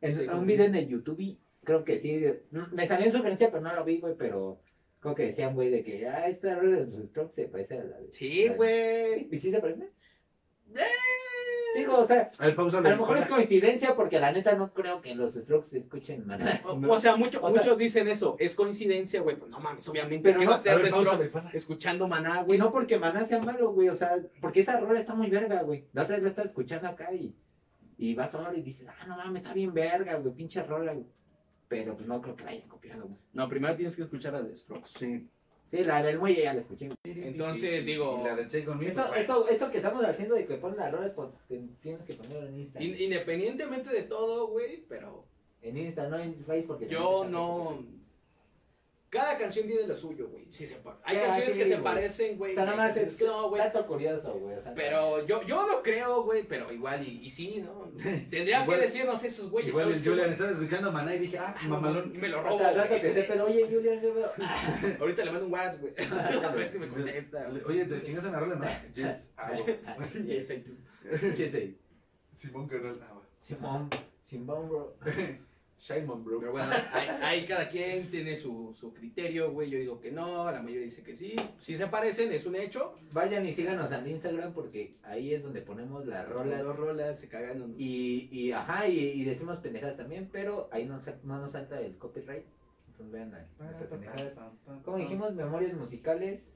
Speaker 3: en- un video en el YouTube y creo que sí. Me salió en sugerencia, pero no lo vi, güey, pero creo que decían, güey, de que, ah, esta rola de los Strokes se parece a la de...
Speaker 1: Sí, güey.
Speaker 3: ¿Y sí se parece?
Speaker 1: Eh.
Speaker 3: Digo, o sea,
Speaker 2: A ver, pausa.
Speaker 3: a lo mejor es coincidencia porque la neta no creo que los Strokes se escuchen Maná.
Speaker 1: O,
Speaker 2: No.
Speaker 1: o sea, mucho-
Speaker 3: O sea-
Speaker 1: muchos dicen eso. Es coincidencia, güey. Pues no mames, obviamente.
Speaker 3: Pero
Speaker 1: ¿Qué
Speaker 3: no,
Speaker 1: va a ser de. Strokes escuchando Maná,
Speaker 3: Y
Speaker 1: güey?
Speaker 3: no porque Maná sea malo, güey, o sea, porque esa rola está muy verga, güey. La otra vez la estaba escuchando acá y, y vas solo y dices, ah, no mames, está bien verga, güey, pinche rola, güey. Pero pues no creo que la hayan copiado, güey.
Speaker 1: No, primero tienes que escuchar a The Strokes.
Speaker 2: Sí.
Speaker 3: Sí, la del muelle ya la escuché.
Speaker 1: Entonces, digo-
Speaker 2: Y la de.
Speaker 3: Esto,
Speaker 2: pues,
Speaker 3: esto, esto que estamos haciendo de que ponen las rolas, pues, tienes que ponerlo en Insta.
Speaker 1: In- independientemente de todo, güey, pero
Speaker 3: En Insta, no en Facebook. porque
Speaker 1: yo no. Cada canción tiene lo suyo, güey. Sí, se Hay canciones
Speaker 3: sí,
Speaker 1: que se
Speaker 3: güey.
Speaker 1: parecen, güey.
Speaker 3: O sea, nada más es
Speaker 1: que no, güey.
Speaker 3: dato curioso, güey. O sea,
Speaker 1: Pero yo, yo no creo, güey, pero igual y, y sí, ¿no? Tendrían
Speaker 2: Igual-
Speaker 1: que decirnos esos güeyes.
Speaker 2: Igual
Speaker 1: ¿sabes
Speaker 2: Julian estaba escuchando Maná y dije, ah, mamalón.
Speaker 1: Me lo robo.
Speaker 3: Hasta rato que pero oye, Julian, yo veo.
Speaker 1: Ahorita le mando un WhatsApp, güey. A ver si me contesta. güey.
Speaker 2: Oye, ¿te chingas en la rola? No. Yes. Ah.
Speaker 1: Yes, I do.
Speaker 3: ¿Qué sé?
Speaker 2: Simón Carnal. Ah.
Speaker 3: Simón, Simón, bro.
Speaker 2: Shimon, bro.
Speaker 1: Pero bueno, ahí, cada quien tiene su, su criterio, güey. Yo digo que no, la mayoría dice que sí. Si se parecen, es un hecho.
Speaker 3: Vayan y síganos al Instagram porque ahí es donde ponemos las
Speaker 1: Las
Speaker 3: rolas.
Speaker 1: dos rolas se cagan.
Speaker 3: Y, y ajá, y, y decimos pendejadas también, pero ahí no, no nos salta el copyright. Entonces vean ahí, nuestras pendejadas. Como dijimos, memorias musicales.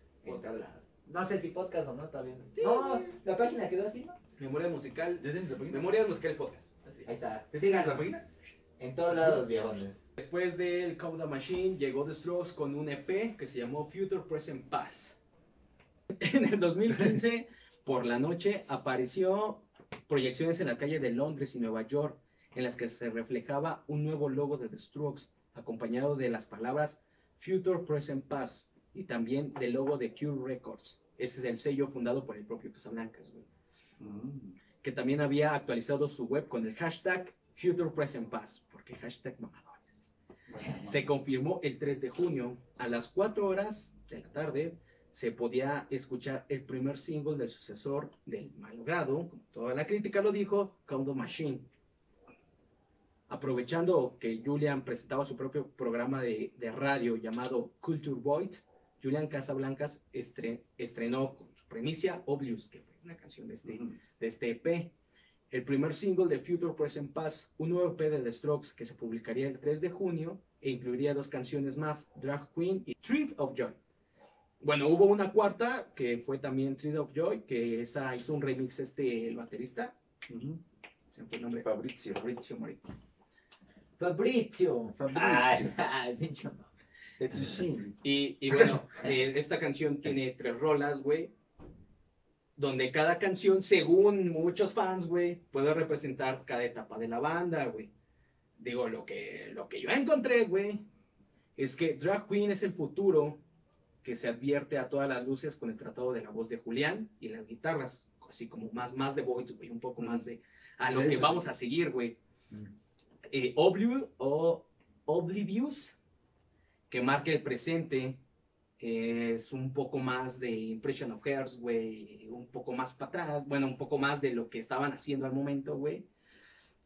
Speaker 3: No sé si podcast o no, está bien.
Speaker 1: Sí,
Speaker 3: no, la página quedó así, ¿no?
Speaker 1: Memoria musical.
Speaker 2: ¿Ya tienes la página?
Speaker 1: Memorias musicales podcast. Así.
Speaker 3: Ahí está.
Speaker 2: ¿Ya tienes la
Speaker 3: Síganos.
Speaker 2: página?
Speaker 3: En todos lados, viejones.
Speaker 1: Después del the Machine llegó The Strokes con un EP que se llamó Future Present Past. En el 2015, por la noche, apareció proyecciones en la calle de Londres y Nueva York en las que se reflejaba un nuevo logo de The Strokes, acompañado de las palabras Future Present Past y también del logo de Cure Records. Ese es el sello fundado por el propio Casablancas, güey
Speaker 2: Mm.
Speaker 1: que también había actualizado su web con el hashtag Future Present Past, porque hashtag mamadores. Se confirmó el 3 de junio, a las 4 horas de la tarde, se podía escuchar el primer single del sucesor del malogrado, como toda la crítica lo dijo, the Machine. Aprovechando que Julian presentaba su propio programa de, de radio llamado Culture Void, Julian Casablancas estre- estrenó con su premicia Oblivious, que fue una canción de este, de este EP. El primer single de Future Present Past, un nuevo EP de The Strokes que se publicaría el 3 de junio e incluiría dos canciones más, Drag Queen y Treat of Joy. Bueno, hubo una cuarta que fue también Treat of Joy, que esa hizo un remix este, el baterista,
Speaker 2: Ujú.
Speaker 1: se me fue el nombre,
Speaker 2: Fabrizio.
Speaker 1: Fabrizio Moretti.
Speaker 3: Fabrizio.
Speaker 2: Fabrizio.
Speaker 3: Ay, ay, pinche ma-
Speaker 2: Es un single.
Speaker 1: Y, y bueno, eh, esta canción tiene tres rolas, güey. Donde cada canción, según muchos fans, güey, puede representar cada etapa de la banda, güey. Digo, lo que, lo que yo encontré, güey, es que Drag Queen es el futuro que se advierte a todas las luces con el tratado de la voz de Julián y las guitarras, así como más, más de Voids, güey, un poco más de a lo que vamos a seguir, güey.
Speaker 3: Mm.
Speaker 1: Eh, o Oblivious, que marca el presente, es un poco más de Impression of Hearts, güey, un poco más para atrás, bueno, un poco más de lo que estaban haciendo al momento, güey.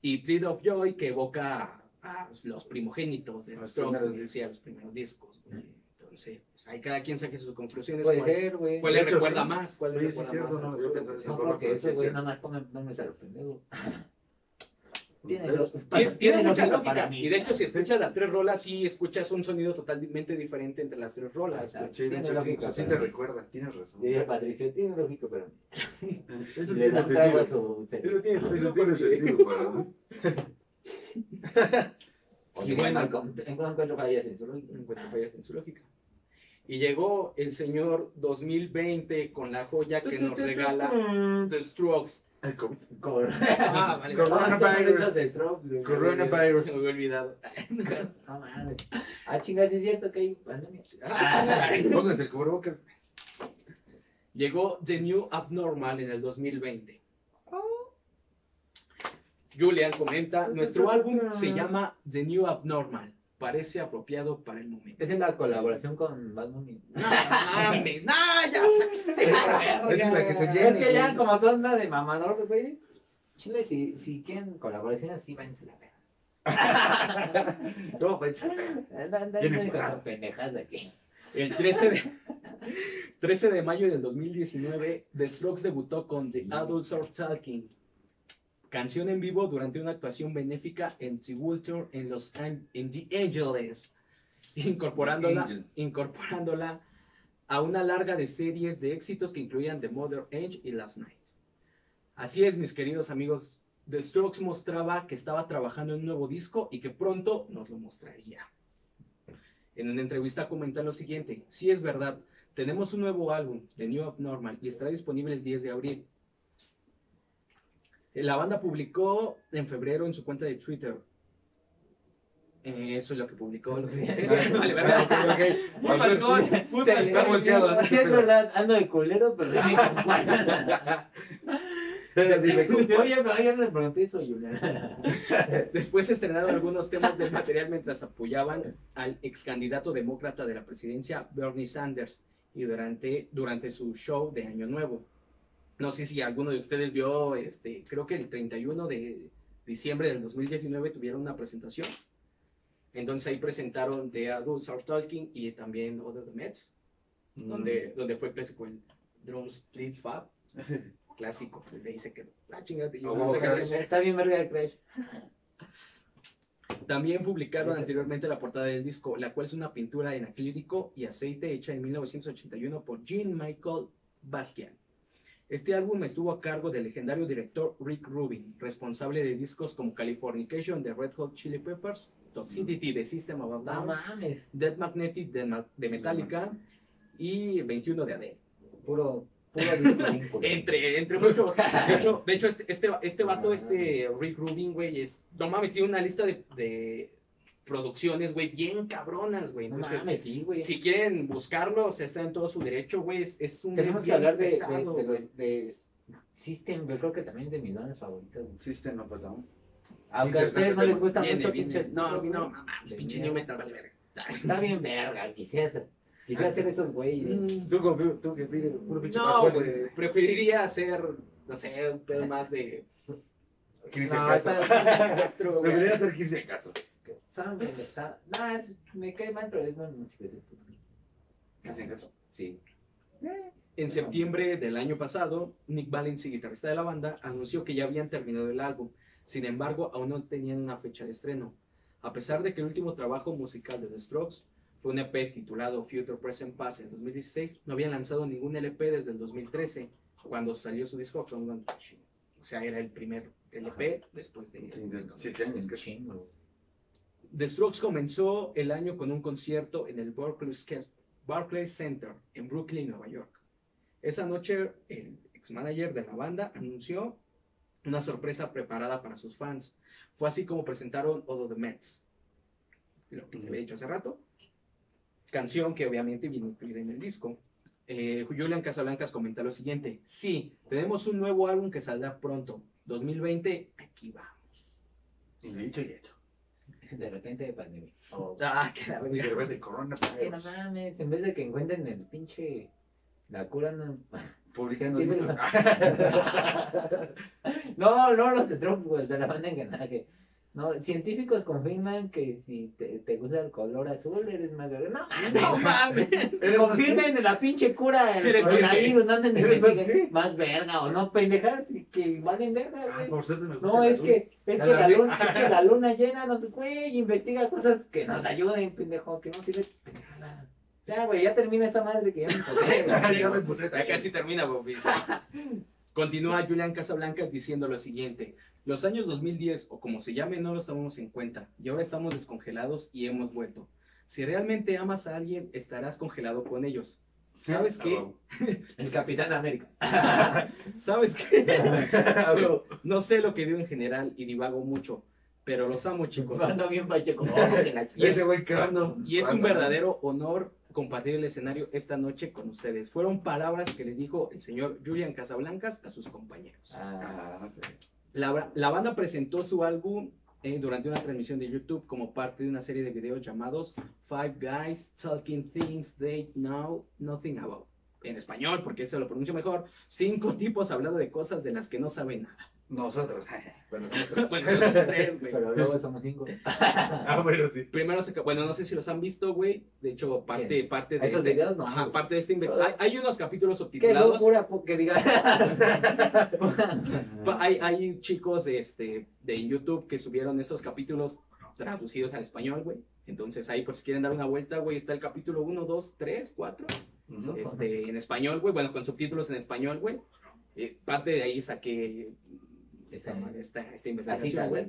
Speaker 1: Y Bleed of Joy, que evoca a, los primogénitos de
Speaker 2: Los
Speaker 1: Strokes,
Speaker 2: primeros
Speaker 1: güey, sí, a los primeros discos, güey. Entonces, pues, ahí cada quien saque sus conclusiones.
Speaker 3: Puede
Speaker 1: cuál,
Speaker 3: ser, güey.
Speaker 1: cuál le
Speaker 2: hecho,
Speaker 1: recuerda
Speaker 2: sí.
Speaker 1: más? ¿Cuál le recuerda
Speaker 2: cierto,
Speaker 1: más?
Speaker 2: no,
Speaker 3: No eso, güey, nada más nombres a los pendejos. Tiene,
Speaker 2: Pero-
Speaker 3: lo-
Speaker 1: Tiene, tiene mucha
Speaker 3: lógica.
Speaker 1: Y de hecho, si escuchas las tres rolas, sí escuchas un sonido totalmente diferente entre las tres rolas.
Speaker 2: Sí, de hecho, sí,
Speaker 3: lógica,
Speaker 2: sí te recuerda, tienes razón.
Speaker 3: Diría Patricio, tiene lógica, pero
Speaker 2: Eso tiene sentido.
Speaker 1: Eso tiene sentido.
Speaker 2: Eso tiene sentido para mí.
Speaker 1: Y bueno.
Speaker 3: encuentro fallas en su lógica.
Speaker 1: Encuentra fallas en su lógica. Y llegó el señor 2020 con la joya que nos regala The Strokes.
Speaker 2: Ay, ¿cómo?
Speaker 3: Cor-
Speaker 1: Ah, vale, vale.
Speaker 2: Coronavirus. Coronavirus.
Speaker 1: Se me había olvidado.
Speaker 3: No mames. Ah, chingas, es cierto que hay pandemia.
Speaker 1: Ah,
Speaker 2: Pónganse el cubrebocas.
Speaker 1: Llegó The New Abnormal en el 2020. Julian comenta, nuestro álbum se llama The New Abnormal. Parece apropiado para el momento.
Speaker 3: Esa es la colaboración con Bad Bunny.
Speaker 1: No mames, no, ya.
Speaker 2: Esa es la que se
Speaker 3: Es
Speaker 2: viene.
Speaker 3: que ya, como toda una de mamador, güey. Chile, si, si quieren colaboraciones así, váyanse la verga.
Speaker 2: No, pues.
Speaker 3: Andan, andan,
Speaker 2: Viene
Speaker 3: andan con
Speaker 2: empujado.
Speaker 3: sus pendejas de aquí.
Speaker 1: El 13 de, 13 de mayo del 2019, The Strokes debutó con The
Speaker 3: Sí.
Speaker 1: Adults Are Talking, canción en vivo durante una actuación benéfica en The Vulture en, los, An- en The Angeles, incorporándola,
Speaker 2: Angel.
Speaker 1: incorporándola a una larga de series de éxitos que incluían The Mother Age y Last Night. Así es, mis queridos amigos, The Strokes mostraba que estaba trabajando en un nuevo disco y que pronto nos lo mostraría. En una entrevista comenta lo siguiente, sí es verdad, tenemos un nuevo álbum, The New Abnormal, y estará disponible el 10 de abril. La banda publicó en febrero en su cuenta de Twitter. Eh, eso es lo que publicó. lo que- vale, ¿verdad? Full Falcón, Full
Speaker 3: Sí,
Speaker 1: Falcón.
Speaker 2: está volteado.
Speaker 3: Sí, es verdad, ando de culero, pero sí.
Speaker 2: Pero dime, ¿cómo?
Speaker 3: Oye, pero ya no le pregunté eso, Julián.
Speaker 1: Después se estrenaron algunos temas del material mientras apoyaban al ex candidato demócrata de la presidencia, Bernie Sanders, y durante, durante su show de Año Nuevo. No sé si alguno de ustedes vio, este, creo que el 31 de diciembre del 2019 tuvieron una presentación. Entonces ahí presentaron The Adults Are Talking y también Other the Mets, donde, donde fue clásico el Drum Split Fab, clásico. Desde ahí se quedó. Ah, chingate, yo
Speaker 2: Oh,
Speaker 1: no sé.
Speaker 3: Está bien verga el Crash.
Speaker 1: También publicaron anteriormente la portada del disco, la cual es una pintura en acrílico y aceite hecha en 1981 por Jean Michael Bastian. Este álbum estuvo a cargo del legendario director Rick Rubin, responsable de discos como Californication de Red Hot Chili Peppers, Toxicity de System of a Down. Dead Magnetic de, Ma- de Metallica y 21 de Adele.
Speaker 3: Puro, puro.
Speaker 1: Entre, entre muchos. De hecho, de hecho este, este, este vato, este Rick Rubin, güey, es. No mames, tiene una lista de, de producciones, güey, bien cabronas, güey.
Speaker 3: No
Speaker 1: Entonces,
Speaker 3: mames, sí, güey.
Speaker 1: si quieren buscarlo, o sea, está en todo su derecho, güey. Es, es un.
Speaker 3: Tenemos que
Speaker 1: bien
Speaker 3: hablar de, de,
Speaker 1: pesado,
Speaker 3: de los de System, güey, creo que también es de mis bandas favoritas. güey.
Speaker 2: System of Down.
Speaker 3: Aunque a ustedes no les gusta
Speaker 1: Viene,
Speaker 3: mucho,
Speaker 1: viene.
Speaker 3: pinches.
Speaker 1: No, a mí no, no mames,
Speaker 3: De
Speaker 1: pinche new metal, vale verga.
Speaker 3: Está bien verga, quisiera ser, quisiera ser esos güeyes.
Speaker 1: Mm,
Speaker 2: Tú, con- tú que pides puro pinche
Speaker 1: No, güey. Preferiría hacer, no sé, un pedo más de.
Speaker 2: Cristian
Speaker 3: No,
Speaker 2: Castro. Preferiría ser Cristian Castro.
Speaker 3: Saben que está. No, es- me cae mal, pero es buena música ese puto. Sí.
Speaker 1: En septiembre del año pasado, Nick Valenci, guitarrista de la banda, anunció que ya habían terminado el álbum. Sin embargo, aún no tenían una fecha de estreno. A pesar de que el último trabajo musical de The Strokes fue un EP titulado Future Present Past en 2016, no habían lanzado ningún LP desde el 2013, cuando salió su disco Machine. O sea, era el primer LP después de...
Speaker 2: Sí, de siete años.
Speaker 3: Un
Speaker 2: que-
Speaker 3: chingo.
Speaker 1: The Strokes comenzó el año con un concierto en el Barclays, Center en Brooklyn, Nueva York. Esa noche, el ex manager de la banda anunció una sorpresa preparada para sus fans. Fue así como presentaron of the Mets, lo que le había dicho hace rato, canción que obviamente viene incluida en el disco. eh, Julian Casablancas comenta lo siguiente. Sí, tenemos un nuevo álbum que saldrá pronto. 2020, aquí vamos.
Speaker 2: Y dicho y hecho.
Speaker 3: De repente de pandemia. O-
Speaker 1: Ah, que la
Speaker 2: Y
Speaker 1: verga.
Speaker 2: de repente corona. pues,
Speaker 3: Que no mames, en vez de que encuentren el pinche. La cura no.
Speaker 2: Publicando discos.
Speaker 3: No, no los strokes, güey, se la van a engañar. Que... No, científicos confirman que si te, te gusta el color azul eres más verga. No,
Speaker 1: No mames.
Speaker 3: Confirmen la pinche cura del coronavirus, no anden
Speaker 2: ¿Eres más
Speaker 3: verga o no, pendejas que valen verga,
Speaker 2: Ah,
Speaker 3: güey.
Speaker 2: por me gusta
Speaker 3: No, es
Speaker 2: azul.
Speaker 3: que, es que
Speaker 2: la
Speaker 3: luna, es que la luna llena, no sé, güey, investiga cosas que nos ayuden, pendejo, que no sirve pendejada. Ya, güey, ya termina esa madre que ya me
Speaker 2: ya emputé
Speaker 1: Ya casi termina, Bobis. Continúa Julián Casablancas diciendo lo siguiente. Los años 2010, o como se llame, no los tomamos en cuenta. Y ahora estamos descongelados y hemos vuelto. Si realmente amas a alguien, estarás congelado con ellos. ¿Sabes qué?
Speaker 3: El Capitán América.
Speaker 1: ¿Sabes qué? No sé lo que digo en general y divago mucho, pero los amo, chicos.
Speaker 3: Ando bien pacheco.
Speaker 1: Y es-. Y es un verdadero honor compartir el escenario esta noche con ustedes. Fueron palabras que le dijo el señor Julian Casablancas a sus compañeros.
Speaker 3: Ah,
Speaker 2: Ah, ok.
Speaker 1: La, la banda presentó su álbum eh, durante una transmisión de YouTube como parte de una serie de videos llamados Five Guys Talking Things They Know Nothing About. En español, porque se lo pronuncio mejor, cinco tipos hablando de cosas de las que no saben nada.
Speaker 2: Nosotros. Bueno,
Speaker 1: tres, güey.
Speaker 3: pero luego somos cinco.
Speaker 2: Ah, bueno, sí.
Speaker 1: Primero, se, bueno, no sé si los han visto, güey. De hecho, parte, parte de
Speaker 3: ¿Esos
Speaker 1: este,
Speaker 3: videos? No,
Speaker 1: ajá, parte de este investigación. Hay, hay unos capítulos
Speaker 3: Qué
Speaker 1: subtitulados.
Speaker 3: locura po- que diga.
Speaker 1: Pa- Hay, hay chicos de, este, de YouTube que subieron esos capítulos traducidos al español, güey. Entonces ahí, por si quieren dar una vuelta, güey, está el capítulo 1, 2, 3, 4.
Speaker 2: Ujú.
Speaker 1: Este, en español, güey. Bueno, con subtítulos en español, güey. Eh, parte de ahí saqué
Speaker 3: Esa
Speaker 1: esta, esta investigación, güey.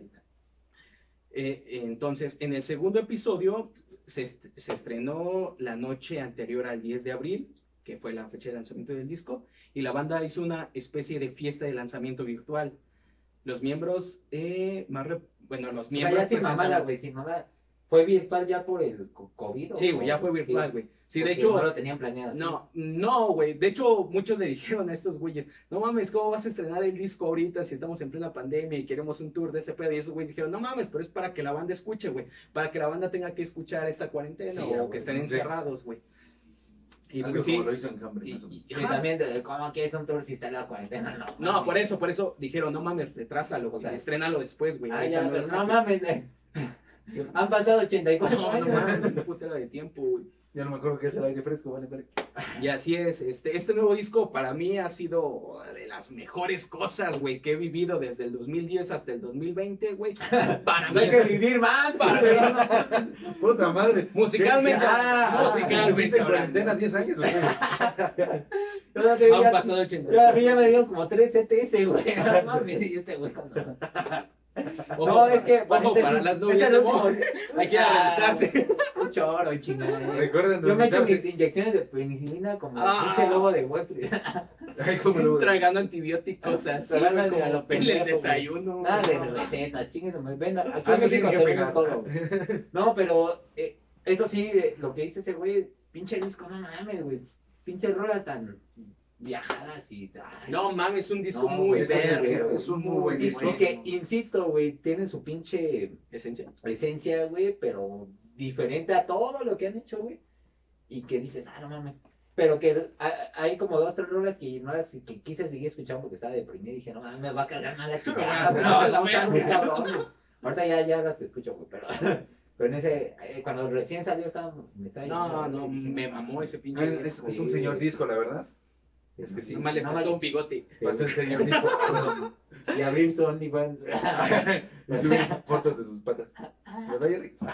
Speaker 1: Eh, entonces, en el segundo episodio se, est- se estrenó la noche anterior al 10 de abril, que fue la fecha de lanzamiento del disco, y la banda hizo una especie de fiesta de lanzamiento virtual. Los miembros, eh, más bueno, los
Speaker 3: O sea,
Speaker 1: miembros...
Speaker 3: ya sin
Speaker 1: presentaron-
Speaker 3: mamada, güey, sin mamada. ¿Fue virtual ya por el co- COVID?
Speaker 1: Sí, güey, ya fue virtual, güey. Sí, de
Speaker 3: porque
Speaker 1: hecho...
Speaker 3: No lo tenían planeado. así.
Speaker 1: No, no, güey. De hecho, muchos le dijeron a estos güeyes, no mames, ¿cómo vas a estrenar el disco ahorita si estamos en plena pandemia y queremos un tour de este pedo? Y esos güeyes dijeron, no mames, pero es para que la banda escuche, güey. Para que la banda tenga que escuchar esta cuarentena
Speaker 3: Sí,
Speaker 1: o que estén
Speaker 2: sí.
Speaker 1: encerrados, güey. Y
Speaker 2: Algo
Speaker 1: pues sí.
Speaker 2: como lo hizo
Speaker 1: Y-
Speaker 2: más o
Speaker 1: y-.
Speaker 3: Sí, también, de, ¿cómo que es un tour si está la cuarentena? No,
Speaker 1: No,
Speaker 3: mames.
Speaker 1: por eso, por eso dijeron, no mames, retrásalo, o sea,
Speaker 3: Sí.
Speaker 1: estrénalo después, güey.
Speaker 3: Ah, ya,
Speaker 1: lo
Speaker 3: pero no
Speaker 1: saques".
Speaker 3: mames. eh. Han pasado 84
Speaker 1: No, no
Speaker 3: años.
Speaker 1: mames, un putero de tiempo, güey.
Speaker 2: Ya no me acuerdo qué es el aire fresco, vale, vale.
Speaker 1: Y así es, este, este nuevo disco para mí ha sido de las mejores cosas, güey, que he vivido desde el 2010 hasta el 2020, güey. Para mí,
Speaker 3: hay que vivir más.
Speaker 1: Para
Speaker 3: güey.
Speaker 2: Puta madre.
Speaker 1: musicalmente,
Speaker 3: Ah,
Speaker 1: musicalmente
Speaker 2: en cuarentena 10 años, güey.
Speaker 1: Han pasado 80.
Speaker 3: ya- A mí ya me dieron como 3 CTS, güey. No mames, y este güey
Speaker 1: Ojo,
Speaker 3: No, es que.
Speaker 1: ojo, para las
Speaker 3: es
Speaker 1: novias de
Speaker 3: último-
Speaker 1: hay que ir a
Speaker 3: Ah,
Speaker 1: revisarse.
Speaker 3: Un choro, chingada.
Speaker 2: Recuerden
Speaker 3: Yo me he hecho mis inyecciones de penicilina como el
Speaker 1: Ah.
Speaker 3: pinche lobo de Wall Street.
Speaker 1: Tragando antibióticos así,
Speaker 3: Tragando
Speaker 1: como
Speaker 3: a lo
Speaker 1: en
Speaker 3: pendejo,
Speaker 1: el desayuno.
Speaker 3: Nada de recetas, chingues, ven. Aquí en
Speaker 2: Algo
Speaker 3: México te todo. No, pero eh, eso sí, eh, lo que dice ese güey, pinche disco, no mames, güey. Pinche rolas tan viajadas y. ay,
Speaker 1: No mames, es un disco
Speaker 3: No,
Speaker 1: muy
Speaker 3: güey, es un-
Speaker 1: verga.
Speaker 2: es un muy buen disco.
Speaker 3: y que, insisto, güey, tiene su pinche
Speaker 1: Esencia.
Speaker 3: esencia, güey, pero diferente a todo lo que han hecho, güey. Y que dices, ah, no mames. Pero que ha- hay como dos, tres rolas que no las que quise seguir escuchando porque estaba deprimido y dije, no mames, me va a cargar mal la chingada.
Speaker 1: No,
Speaker 3: No,
Speaker 1: la
Speaker 3: no, está muy cabrón. Ahorita ya, ya las escucho, güey, pero, pero en ese, eh, cuando recién salió estaba, me estaba
Speaker 1: No, no,
Speaker 3: dije,
Speaker 1: me
Speaker 3: no,
Speaker 1: mamó ese pinche
Speaker 2: Es,
Speaker 1: disco.
Speaker 2: es un señor disco, la verdad.
Speaker 3: Sí,
Speaker 2: es que sí.
Speaker 1: Nomás le faltó un bigote.
Speaker 2: Va a ser señor disco.
Speaker 3: Y abrir su OnlyFans.
Speaker 2: y subir fotos de sus patas. ¿Verdad, Jerry?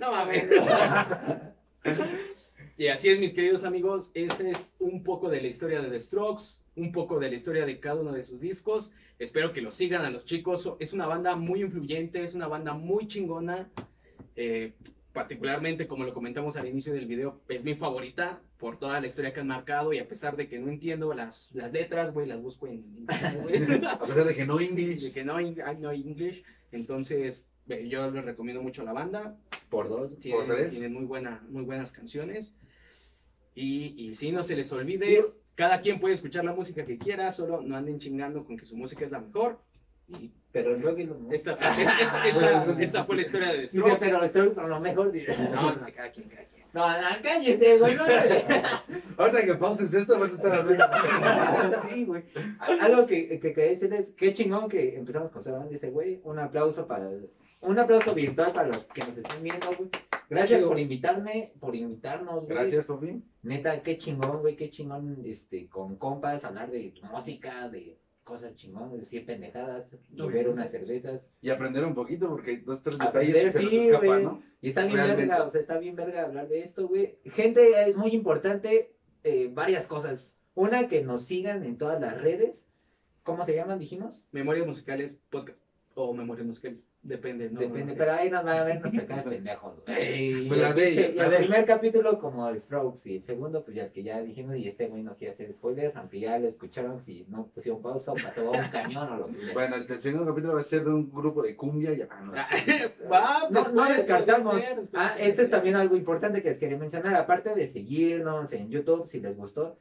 Speaker 1: No mames. Y así es, mis queridos amigos, ese es un poco de la historia de The Strokes, un poco de la historia de cada uno de sus discos. Espero que los sigan a los chicos. Es una banda muy influyente, es una banda muy chingona. Eh, particularmente, como lo comentamos al inicio del video, es mi favorita por toda la historia que han marcado y a pesar de que no entiendo las, las letras, güey, las busco en güey.
Speaker 2: A pesar de que no
Speaker 1: de
Speaker 2: English.
Speaker 1: que no, hay no English. Entonces, yo les recomiendo mucho la banda.
Speaker 3: Por dos.
Speaker 1: Tienen,
Speaker 2: tres.
Speaker 1: tienen muy, buena, muy buenas canciones. Y, y sí, no se les olvide, cada quien puede escuchar la música que quiera, solo no anden chingando con que su música es la mejor. Y
Speaker 3: Pero rock y los
Speaker 1: esta, esta, esta, esta- esta fue la historia de Strokes.
Speaker 3: pero los Strokes son lo mejor. dice.
Speaker 1: No, no, cada quien, cada quien.
Speaker 3: No, no, cállese, güey. No,
Speaker 2: Ahorita que pauses esto, vas a estar hablando.
Speaker 3: sí, güey. Algo que, que quería decirles, qué chingón que empezamos con Sebastián, dice, güey, un aplauso para, un aplauso virtual para los que nos estén viendo, güey. Gracias por invitarme, por invitarnos, güey.
Speaker 2: Gracias, Papi.
Speaker 3: Neta, qué chingón, güey, qué chingón, este, con compas, hablar de música, de cosas chingón, decir pendejadas, beber unas cervezas.
Speaker 2: Y aprender un poquito, porque hay dos, tres
Speaker 3: Aprender,
Speaker 2: detalles que se nos
Speaker 3: sí,
Speaker 2: escapan. ¿no?
Speaker 3: Y está bien
Speaker 2: Realmente.
Speaker 3: verga, o sea, está bien verga hablar de esto, güey. Gente, es muy importante eh, varias cosas. Una, que nos sigan en todas las redes. ¿Cómo se llaman, dijimos?
Speaker 1: Memorias musicales, podcast. O memorias musicales, depende, ¿no?
Speaker 3: Depende,
Speaker 1: No
Speaker 3: pero ahí nos van a ver nuestra cara de pendejos, güey.
Speaker 1: Ey,
Speaker 2: Pues la de
Speaker 3: Che,
Speaker 2: ella,
Speaker 3: y
Speaker 2: la
Speaker 3: el
Speaker 2: de
Speaker 3: primer capítulo como Strokes y el segundo pues ya que ya dijimos y este güey no quiere hacer spoiler, aunque ya lo escucharon si no pusieron pausa o pasó a un cañón o lo que sea.
Speaker 2: Bueno, el, el segundo capítulo va a ser de un grupo de cumbia. Y, ah, no.
Speaker 1: Va,
Speaker 3: No,
Speaker 1: después,
Speaker 3: no descartamos.
Speaker 1: ser,
Speaker 3: Ah, esto es también algo importante que les quería mencionar. Aparte de seguirnos en YouTube, si les gustó,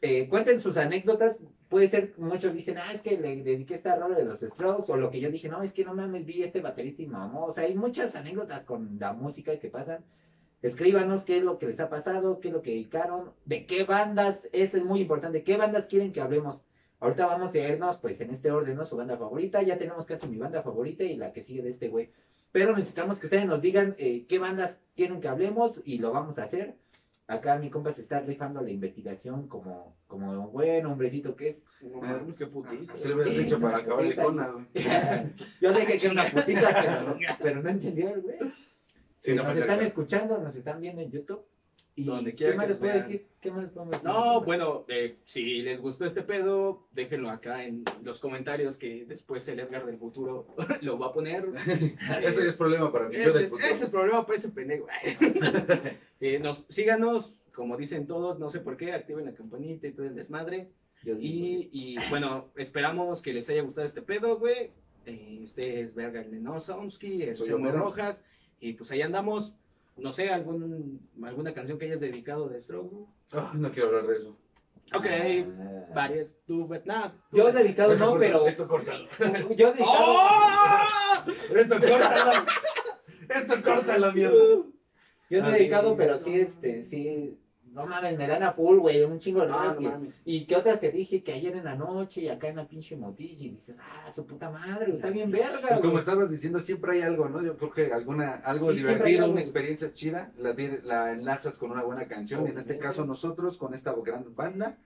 Speaker 3: eh, cuenten sus anécdotas. Puede ser, muchos dicen, ah, es que le dediqué esta rola de los Strokes, o lo que yo dije, no, es que no mames, vi este baterista y mamó. O sea, hay muchas anécdotas con la música que pasan. Escríbanos qué es lo que les ha pasado, qué es lo que dedicaron, de qué bandas, eso es muy importante, qué bandas quieren que hablemos. Ahorita vamos a irnos, pues, en este orden, ¿no? Su banda favorita, ya tenemos casi mi banda favorita y la que sigue de este güey. Pero necesitamos que ustedes nos digan eh, qué bandas quieren que hablemos y lo vamos a hacer. Acá mi compa se está rifando la investigación como, como buen hombrecito que es.
Speaker 1: No mames, qué putiza.
Speaker 2: Así le hubieras dicho para acabar de cona, güey.
Speaker 3: Yo le dije que era una putiza, pero, pero no entendió el güey.
Speaker 2: Sí, no
Speaker 3: nos están escuchando, nos están viendo en YouTube. ¿Y
Speaker 1: Donde
Speaker 3: qué más les puedo decir? ¿Qué más les podemos decir?
Speaker 1: No, bueno, eh, si les gustó este pedo, déjenlo acá en los comentarios que después el Edgar del futuro lo va a poner.
Speaker 2: Ese es problema para mí.
Speaker 1: Ese,
Speaker 2: futuro.
Speaker 1: ese problema para ese pendejo. Eh, nos, síganos, como dicen todos, no sé por qué, activen la campanita y todo el desmadre. Y, y, bueno, esperamos que les haya gustado este pedo, güey. Eh, este es Verga el Neno Somsky, el
Speaker 2: Soy.
Speaker 1: Rojas. Y pues ahí andamos. No sé, algún, alguna canción que hayas dedicado de Stroke. güey?
Speaker 2: Ay, no quiero hablar de eso.
Speaker 1: Ok,
Speaker 3: Ah.
Speaker 1: varias, tú, but nada.
Speaker 3: Yo dedicado no, pero.
Speaker 2: Esto córtalo.
Speaker 3: Yo dedicado.
Speaker 1: ¡Oh!
Speaker 2: Esto córtalo. Esto córtalo, mierda.
Speaker 3: Yo no he
Speaker 2: Ay,
Speaker 3: dedicado, pero sí, este, sí. No mames, me dan a full, güey, un chingo de
Speaker 1: no.
Speaker 3: Y que otras que dije que ayer en la noche y acá en la pinche motilla y dicen, ah, su puta madre, está bien verga,
Speaker 2: Pues como estabas diciendo, siempre hay algo, ¿no? Yo creo que alguna, algo
Speaker 3: Sí,
Speaker 2: divertido,
Speaker 3: algo.
Speaker 2: una experiencia chida, la, la enlazas con una buena canción.
Speaker 3: Oh,
Speaker 2: en este caso nosotros, con esta gran banda.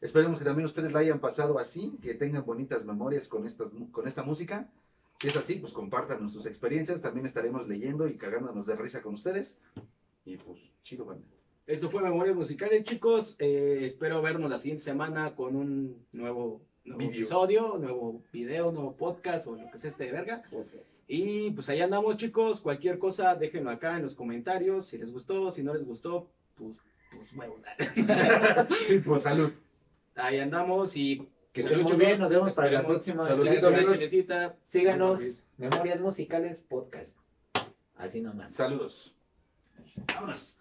Speaker 2: Esperemos que también ustedes la hayan pasado así, que tengan bonitas memorias con, estas, con esta música. Si es así, pues compártanos sus experiencias. También estaremos leyendo y cagándonos de risa con ustedes. Y pues, chido, banda.
Speaker 1: Esto fue Memorias Musicales, chicos. Eh, espero vernos la siguiente semana con un nuevo, nuevo
Speaker 2: Video.
Speaker 1: episodio, nuevo video, nuevo podcast o lo que sea este de verga. Y pues ahí andamos, chicos. Cualquier cosa, déjenlo acá en los comentarios. Si les gustó, si no les gustó, pues, pues huevos.
Speaker 2: pues salud.
Speaker 1: Ahí andamos y
Speaker 3: Que estén muy bien, nos vemos para la próxima.
Speaker 2: Saludcita,
Speaker 1: Gracias,
Speaker 2: amigos.
Speaker 3: Síganos, Memorias Musicales Podcast. Así nomás.
Speaker 2: Saludos. Vámonos.